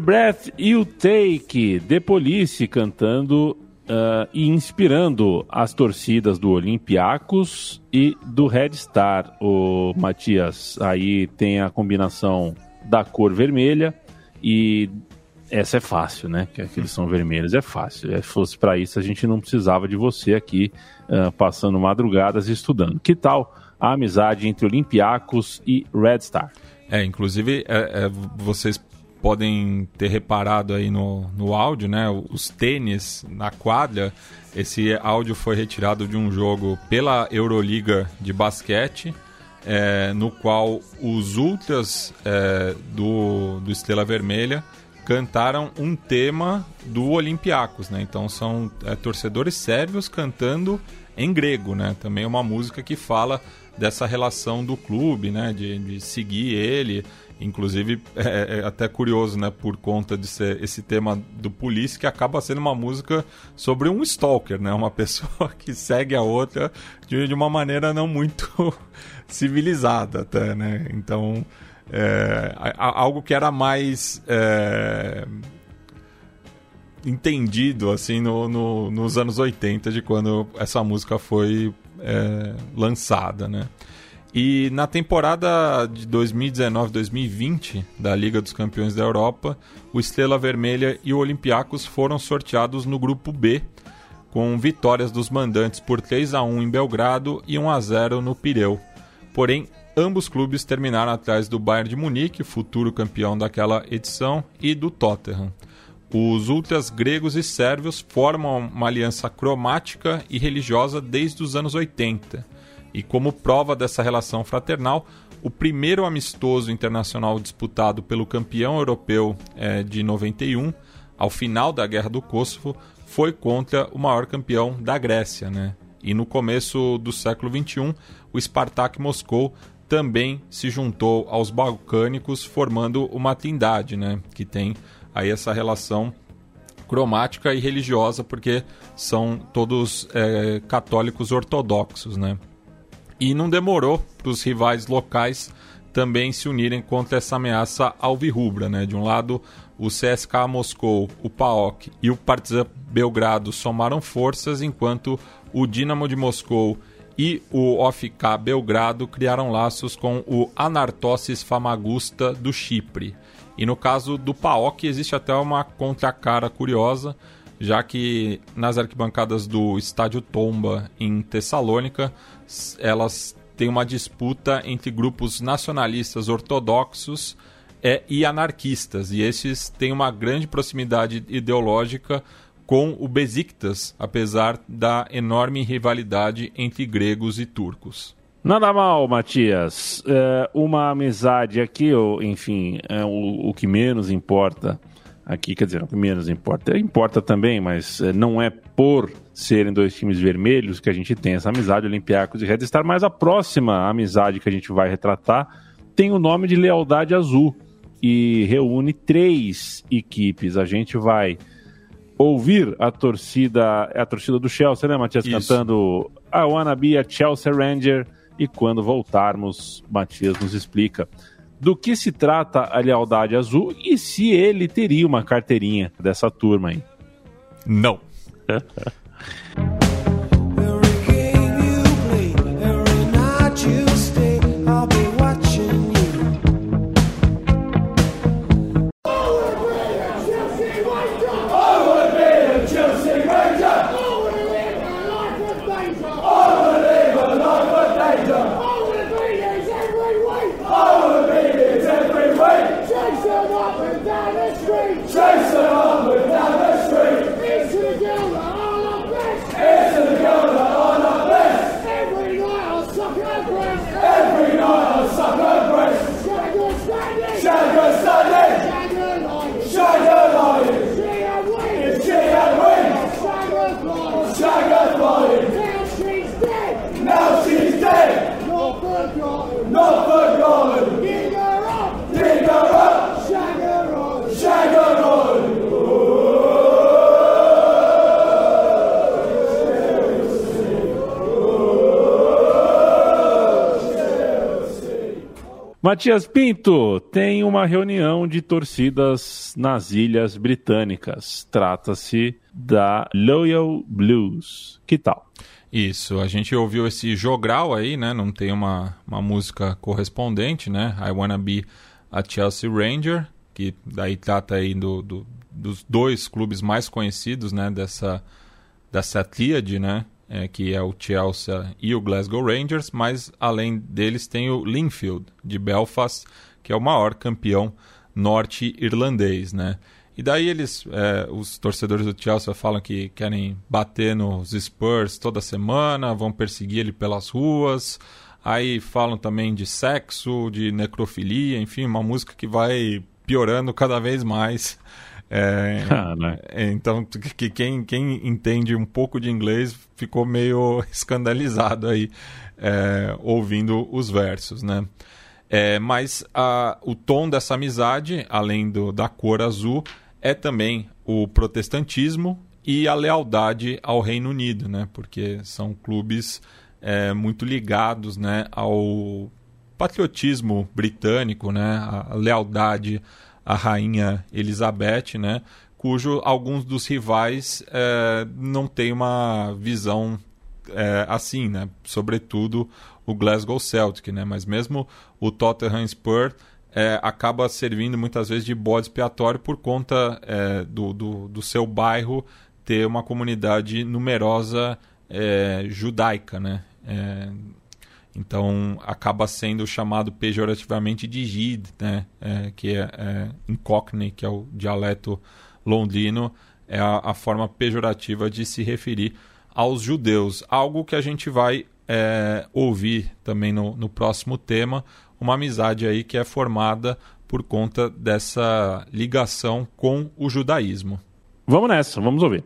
Breath You Take, The Police cantando uh, e inspirando as torcidas do Olympiacos e do Red Star. O Matias, aí tem a combinação da cor vermelha e essa é fácil, né? Que aqueles são vermelhos é fácil. Se fosse para isso, a gente não precisava de você aqui uh, passando madrugadas estudando. Que tal a amizade entre Olympiacos e Red Star? É, inclusive, é, é, vocês podem ter reparado aí no, no áudio, né? Os tênis na quadra. Esse áudio foi retirado de um jogo pela Euroliga de basquete, é, no qual os ultras é, do, do Estrela Vermelha cantaram um tema do Olympiacos, né? Então são é, torcedores sérvios cantando em grego, né? Também é uma música que fala dessa relação do clube, né? De, de seguir ele. Inclusive, é, é, até curioso, né? Por conta de ser esse tema do Police, que acaba sendo uma música sobre um stalker, né? Uma pessoa que segue a outra de, de uma maneira não muito civilizada, até, né? Então, é, algo que era mais é, entendido assim no, no, nos anos 80 de quando essa música foi é, lançada, né? E na temporada de 2019-2020 da Liga dos Campeões da Europa, o Estrela Vermelha e o Olympiacos foram sorteados no grupo B, com vitórias dos mandantes por 3 a 1 em Belgrado e 1 a 0 no Pireu. Porém, Ambos clubes terminaram atrás do Bayern de Munique, futuro campeão daquela edição, e do Tottenham. Os ultras gregos e sérvios formam uma aliança cromática e religiosa desde os anos 80. E como prova dessa relação fraternal, o primeiro amistoso internacional disputado pelo campeão europeu é, de 91, ao final da Guerra do Kosovo, foi contra o maior campeão da Grécia. Né? E no começo do século XXI, o Spartak Moscou também se juntou aos balcânicos, formando uma trindade, né? Que tem aí essa relação cromática e religiosa, porque são todos é, católicos ortodoxos, né? E não demorou para os rivais locais também se unirem contra essa ameaça alvirrubra, né? De um lado, o CSKA Moscou, o PAOK e o Partizan Belgrado somaram forças, enquanto o Dinamo de Moscou e o OFK Belgrado criaram laços com o Anartossis Famagusta do Chipre. E no caso do PAOK existe até uma contracara curiosa, já que nas arquibancadas do Estádio Tomba em Tessalônica, elas têm uma disputa entre grupos nacionalistas ortodoxos é, e anarquistas, e esses têm uma grande proximidade ideológica com o Besiktas, apesar da enorme rivalidade entre gregos e turcos. Nada mal, Matias. É, uma amizade aqui, ou, enfim, é o, o, que menos importa aqui, quer dizer, o que menos importa, importa também, mas é, não é por serem dois times vermelhos que a gente tem essa amizade, Olympiacos e Red Star, mas a próxima amizade que a gente vai retratar tem o nome de Lealdade Azul e reúne três equipes. A gente vai ouvir a torcida, é a torcida do Chelsea, né, Matias? Isso. Cantando I Wanna Be a Chelsea Ranger. E quando voltarmos, Matias nos explica do que se trata a Lealdade Azul e se ele teria uma carteirinha dessa turma aí. Não. Matias Pinto, tem uma reunião de torcidas nas Ilhas Britânicas. Trata-se da Loyal Blues. Que tal? Isso, a gente ouviu esse jogral aí, né? Não tem uma, uma música correspondente, né? I Wanna Be a Chelsea Ranger, que daí trata aí do, do dos dois clubes mais conhecidos, né? Dessa, dessa tríade, né? É, que é o Chelsea e o Glasgow Rangers, mas além deles tem o Linfield, de Belfast, que é o maior campeão norte-irlandês, né? E daí eles, é, os torcedores do Chelsea falam que querem bater nos Spurs toda semana, vão perseguir ele pelas ruas. Aí falam também de sexo, de necrofilia, enfim, uma música que vai piorando cada vez mais. É, ah, né? Então, que quem, quem entende um pouco de inglês ficou meio escandalizado aí é, ouvindo os versos, né? É, mas a, o tom dessa amizade, além do, da cor azul, é também o protestantismo e a lealdade ao Reino Unido, né? Porque são clubes é, muito ligados, né, ao patriotismo britânico, né? A lealdade à rainha Elizabeth, né? Cujo alguns dos rivais é, não têm uma visão é, assim, né? Sobretudo o Glasgow Celtic, né? Mas mesmo o Tottenham Spur é, acaba servindo muitas vezes de bode expiatório por conta é, do, do, do, seu bairro ter uma comunidade numerosa é, judaica, né? Então acaba sendo chamado pejorativamente de Jid, né? É, que é, é, Cockney, que é o dialeto londrino, é a, a forma pejorativa de se referir aos judeus. Algo que a gente vai é, ouvir também no, no próximo tema, uma amizade aí que é formada por conta dessa ligação com o judaísmo. Vamos nessa, vamos ouvir.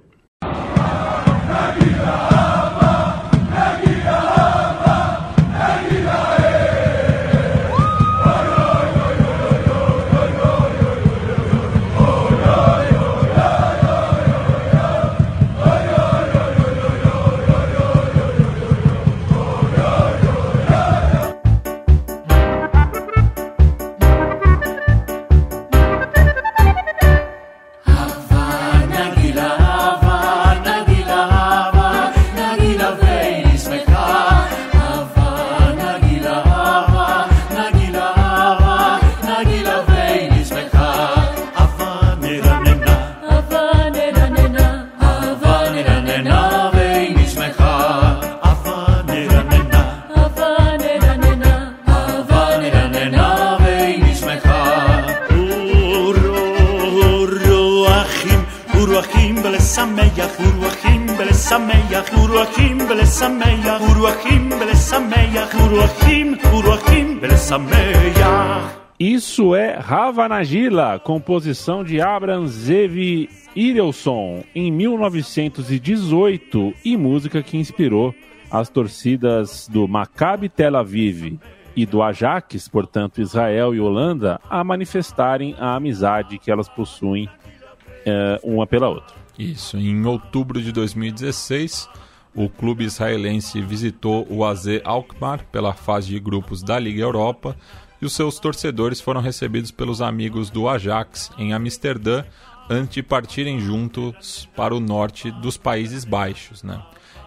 Ravanagila, composição de Abraham Zevi Idelson, em 1918, e música que inspirou as torcidas do Maccabi Tel Aviv e do Ajax, portanto Israel e Holanda, a manifestarem a amizade que elas possuem uh, uma pela outra. Isso, em outubro de 2016, o clube israelense visitou o AZ Alkmaar pela fase de grupos da Liga Europa e os seus torcedores foram recebidos pelos amigos do Ajax em Amsterdã antes de partirem juntos para o norte dos Países Baixos, né?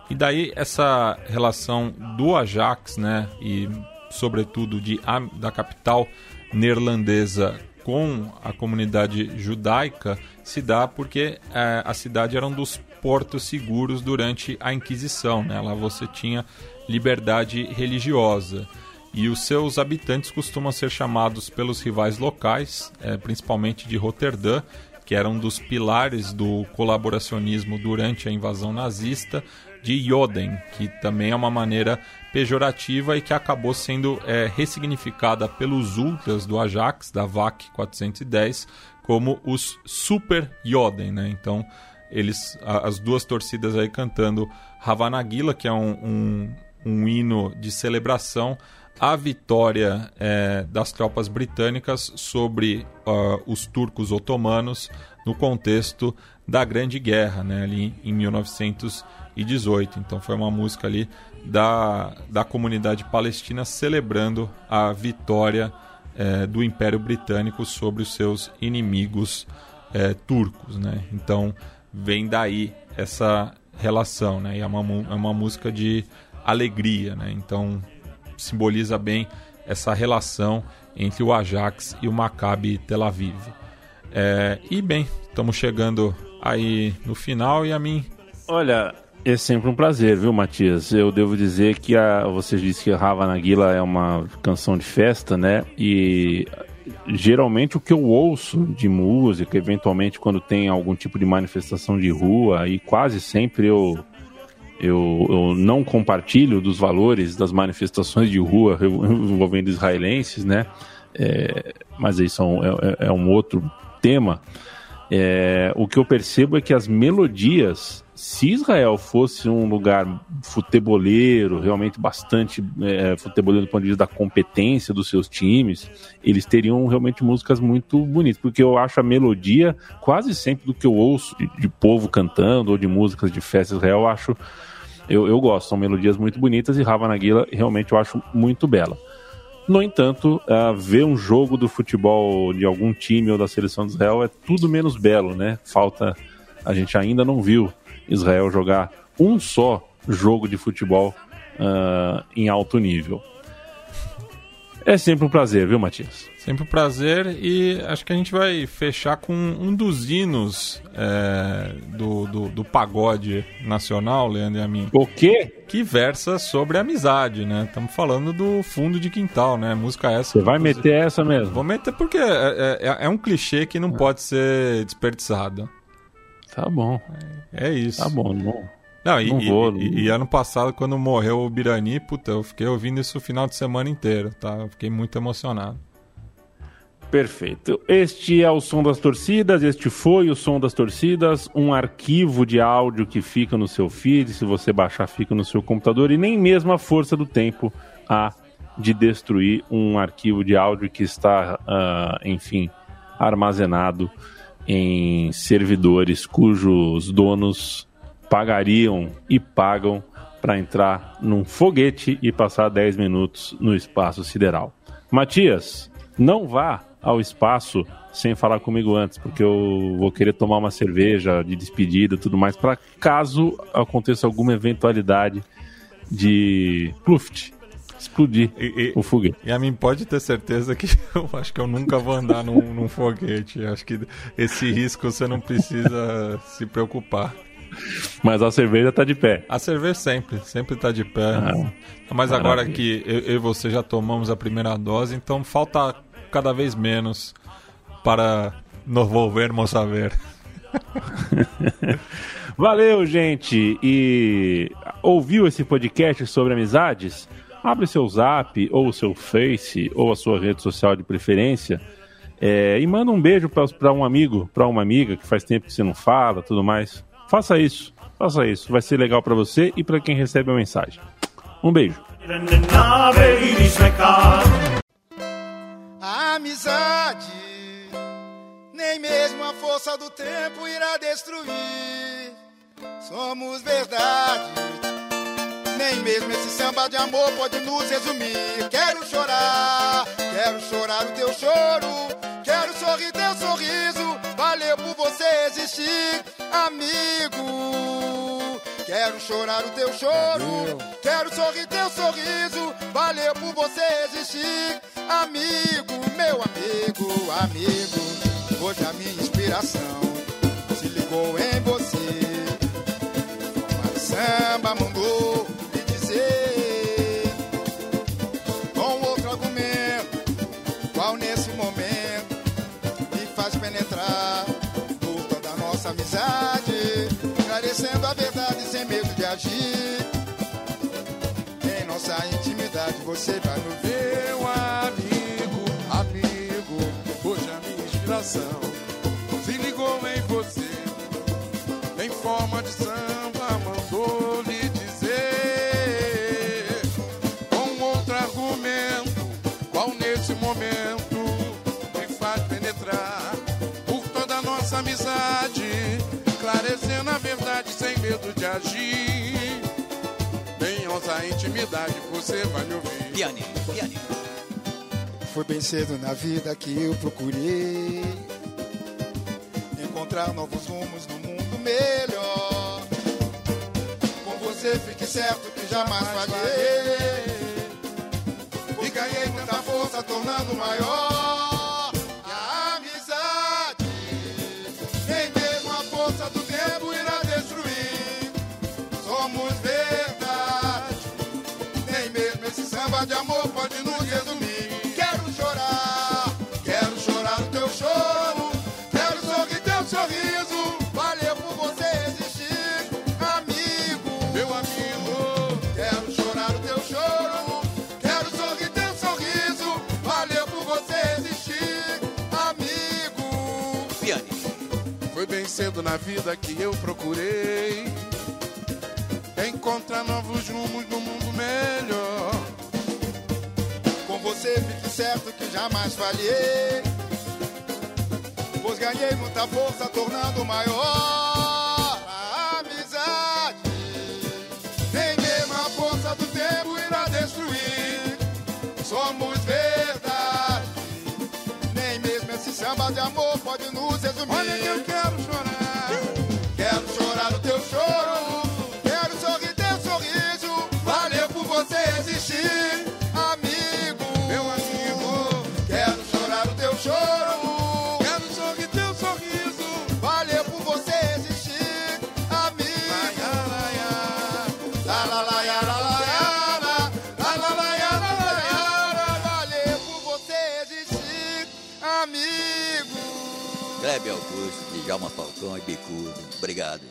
E daí essa relação do Ajax, né, e sobretudo de, da capital neerlandesa com a comunidade judaica se dá porque é, a cidade era um dos portos seguros durante a Inquisição, né? Lá você tinha liberdade religiosa e os seus habitantes costumam ser chamados pelos rivais locais, é, principalmente de Roterdã, que era um dos pilares do colaboracionismo durante a invasão nazista, de Joden, que também é uma maneira pejorativa e que acabou sendo é, ressignificada pelos ultras do Ajax, da VAC 410, como os Super Joden. Né? Então, eles, as duas torcidas aí cantando Ravanagila, que é um, um, um hino de celebração a vitória é, das tropas britânicas sobre uh, os turcos otomanos no contexto da Grande Guerra, né, ali em 1918. Então foi uma música ali da, da comunidade palestina celebrando a vitória é, do Império Britânico sobre os seus inimigos é, turcos. Né? Então vem daí essa relação. Né? E é uma, é uma música de alegria. Né? Então simboliza bem essa relação entre o Ajax e o Maccabi Tel Aviv. É, e bem, estamos chegando aí no final e a mim. Olha, é sempre um prazer, viu, Matias? Eu devo dizer que a, você disse que Rava Naguila é uma canção de festa, né? E geralmente o que eu ouço de música, eventualmente quando tem algum tipo de manifestação de rua, e quase sempre eu, eu, eu não compartilho dos valores das manifestações de rua envolvendo israelenses, né? É, mas isso é um, é, é um outro tema. É, o que eu percebo é que as melodias se Israel fosse um lugar futeboleiro, realmente bastante é, futeboleiro do ponto de vista da competência dos seus times, eles teriam realmente músicas muito bonitas, porque eu acho a melodia quase sempre do que eu ouço de, de povo cantando ou de músicas de festa Israel, eu acho eu, eu gosto, são melodias muito bonitas e Rava Naguila realmente eu acho muito bela. No entanto, uh, ver um jogo do futebol de algum time ou da seleção de Israel é tudo menos belo, né? Falta, a gente ainda não viu Israel jogar um só jogo de futebol uh, em alto nível. É sempre um prazer, viu, Matias? Sempre um prazer e acho que a gente vai fechar com um dos hinos é, do, do, do, pagode nacional, Leandro e a mim. O quê? Que versa sobre amizade, né? Estamos falando do fundo de quintal, né? Música essa. Você vai meter essa mesmo? Vou meter porque é, é, é um clichê que não pode ser desperdiçado. Tá bom. É, é isso. Tá bom, não. Não, e, não vou, e, não... e, ano passado, quando morreu o Birani, puta, eu fiquei ouvindo isso o final de semana inteiro, tá? Eu fiquei muito emocionado. Perfeito. Este é o som das torcidas, este foi o som das torcidas, um arquivo de áudio que fica no seu feed, se você baixar, fica no seu computador, e nem mesmo a força do tempo há de destruir um arquivo de áudio que está, uh, enfim, armazenado em servidores cujos donos pagariam e pagam para entrar num foguete e passar 10 minutos no espaço sideral. Matias, não vá ao espaço sem falar comigo antes, porque eu vou querer tomar uma cerveja de despedida e tudo mais, para caso aconteça alguma eventualidade de pluft explodir e, o foguete. E a mim pode ter certeza que eu acho que eu nunca vou andar num, num foguete. Acho que esse risco você não precisa se preocupar. Mas a cerveja tá de pé. A cerveja sempre, sempre tá de pé. Ah, Mas agora que eu, eu, e você já tomamos a primeira dose, então falta cada vez menos para nos volvermos a ver. Valeu, gente! E ouviu esse podcast sobre amizades? abre seu zap, ou o seu Face, ou a sua rede social de preferência, é, e manda um beijo para um amigo, para uma amiga que faz tempo que você não fala, tudo mais. Faça isso, faça isso. Vai ser legal para você e para quem recebe a mensagem. Um beijo. A amizade, nem mesmo a força do tempo irá destruir. Somos verdade nem mesmo esse samba de amor pode nos resumir. Quero chorar, quero chorar o teu choro. Quero sorrir teu sorriso. Valeu por você existir, amigo. Quero chorar o teu choro. Quero sorrir teu sorriso. Valeu por você existir, amigo, meu amigo, amigo. Hoje a minha inspiração se ligou em você. Samba mudou nossa intimidade você vai no meu amigo, amigo. Hoje a minha inspiração se ligou em você. Em forma de samba mandou lhe dizer com outro argumento, qual nesse momento me faz penetrar por toda a nossa amizade, esclarecendo a verdade medo de agir. Intimidade você vai me ouvir. Piane, piane. Foi bem cedo na vida que eu procurei encontrar novos rumos no mundo melhor. Com você fique certo que jamais falhei. E ganhei tanta força, tornando maior samba de amor pode nos resumir. Quero chorar, quero chorar o teu choro. Quero sorrir teu sorriso. Valeu por você existir, amigo. Meu amigo, quero chorar o teu choro. Quero sorrir teu sorriso. Valeu por você existir, amigo. Foi bem cedo na vida que eu procurei encontrar novos rumos no mundo você fique certo que jamais falhei. Pois ganhei muita força, tornando maior a amizade. Nem mesmo a força do tempo irá destruir. Somos verdade. Nem mesmo esse samba de amor pode nos resumir. Kleber Augusto, Djalma Falcão e Bicudo. Obrigado.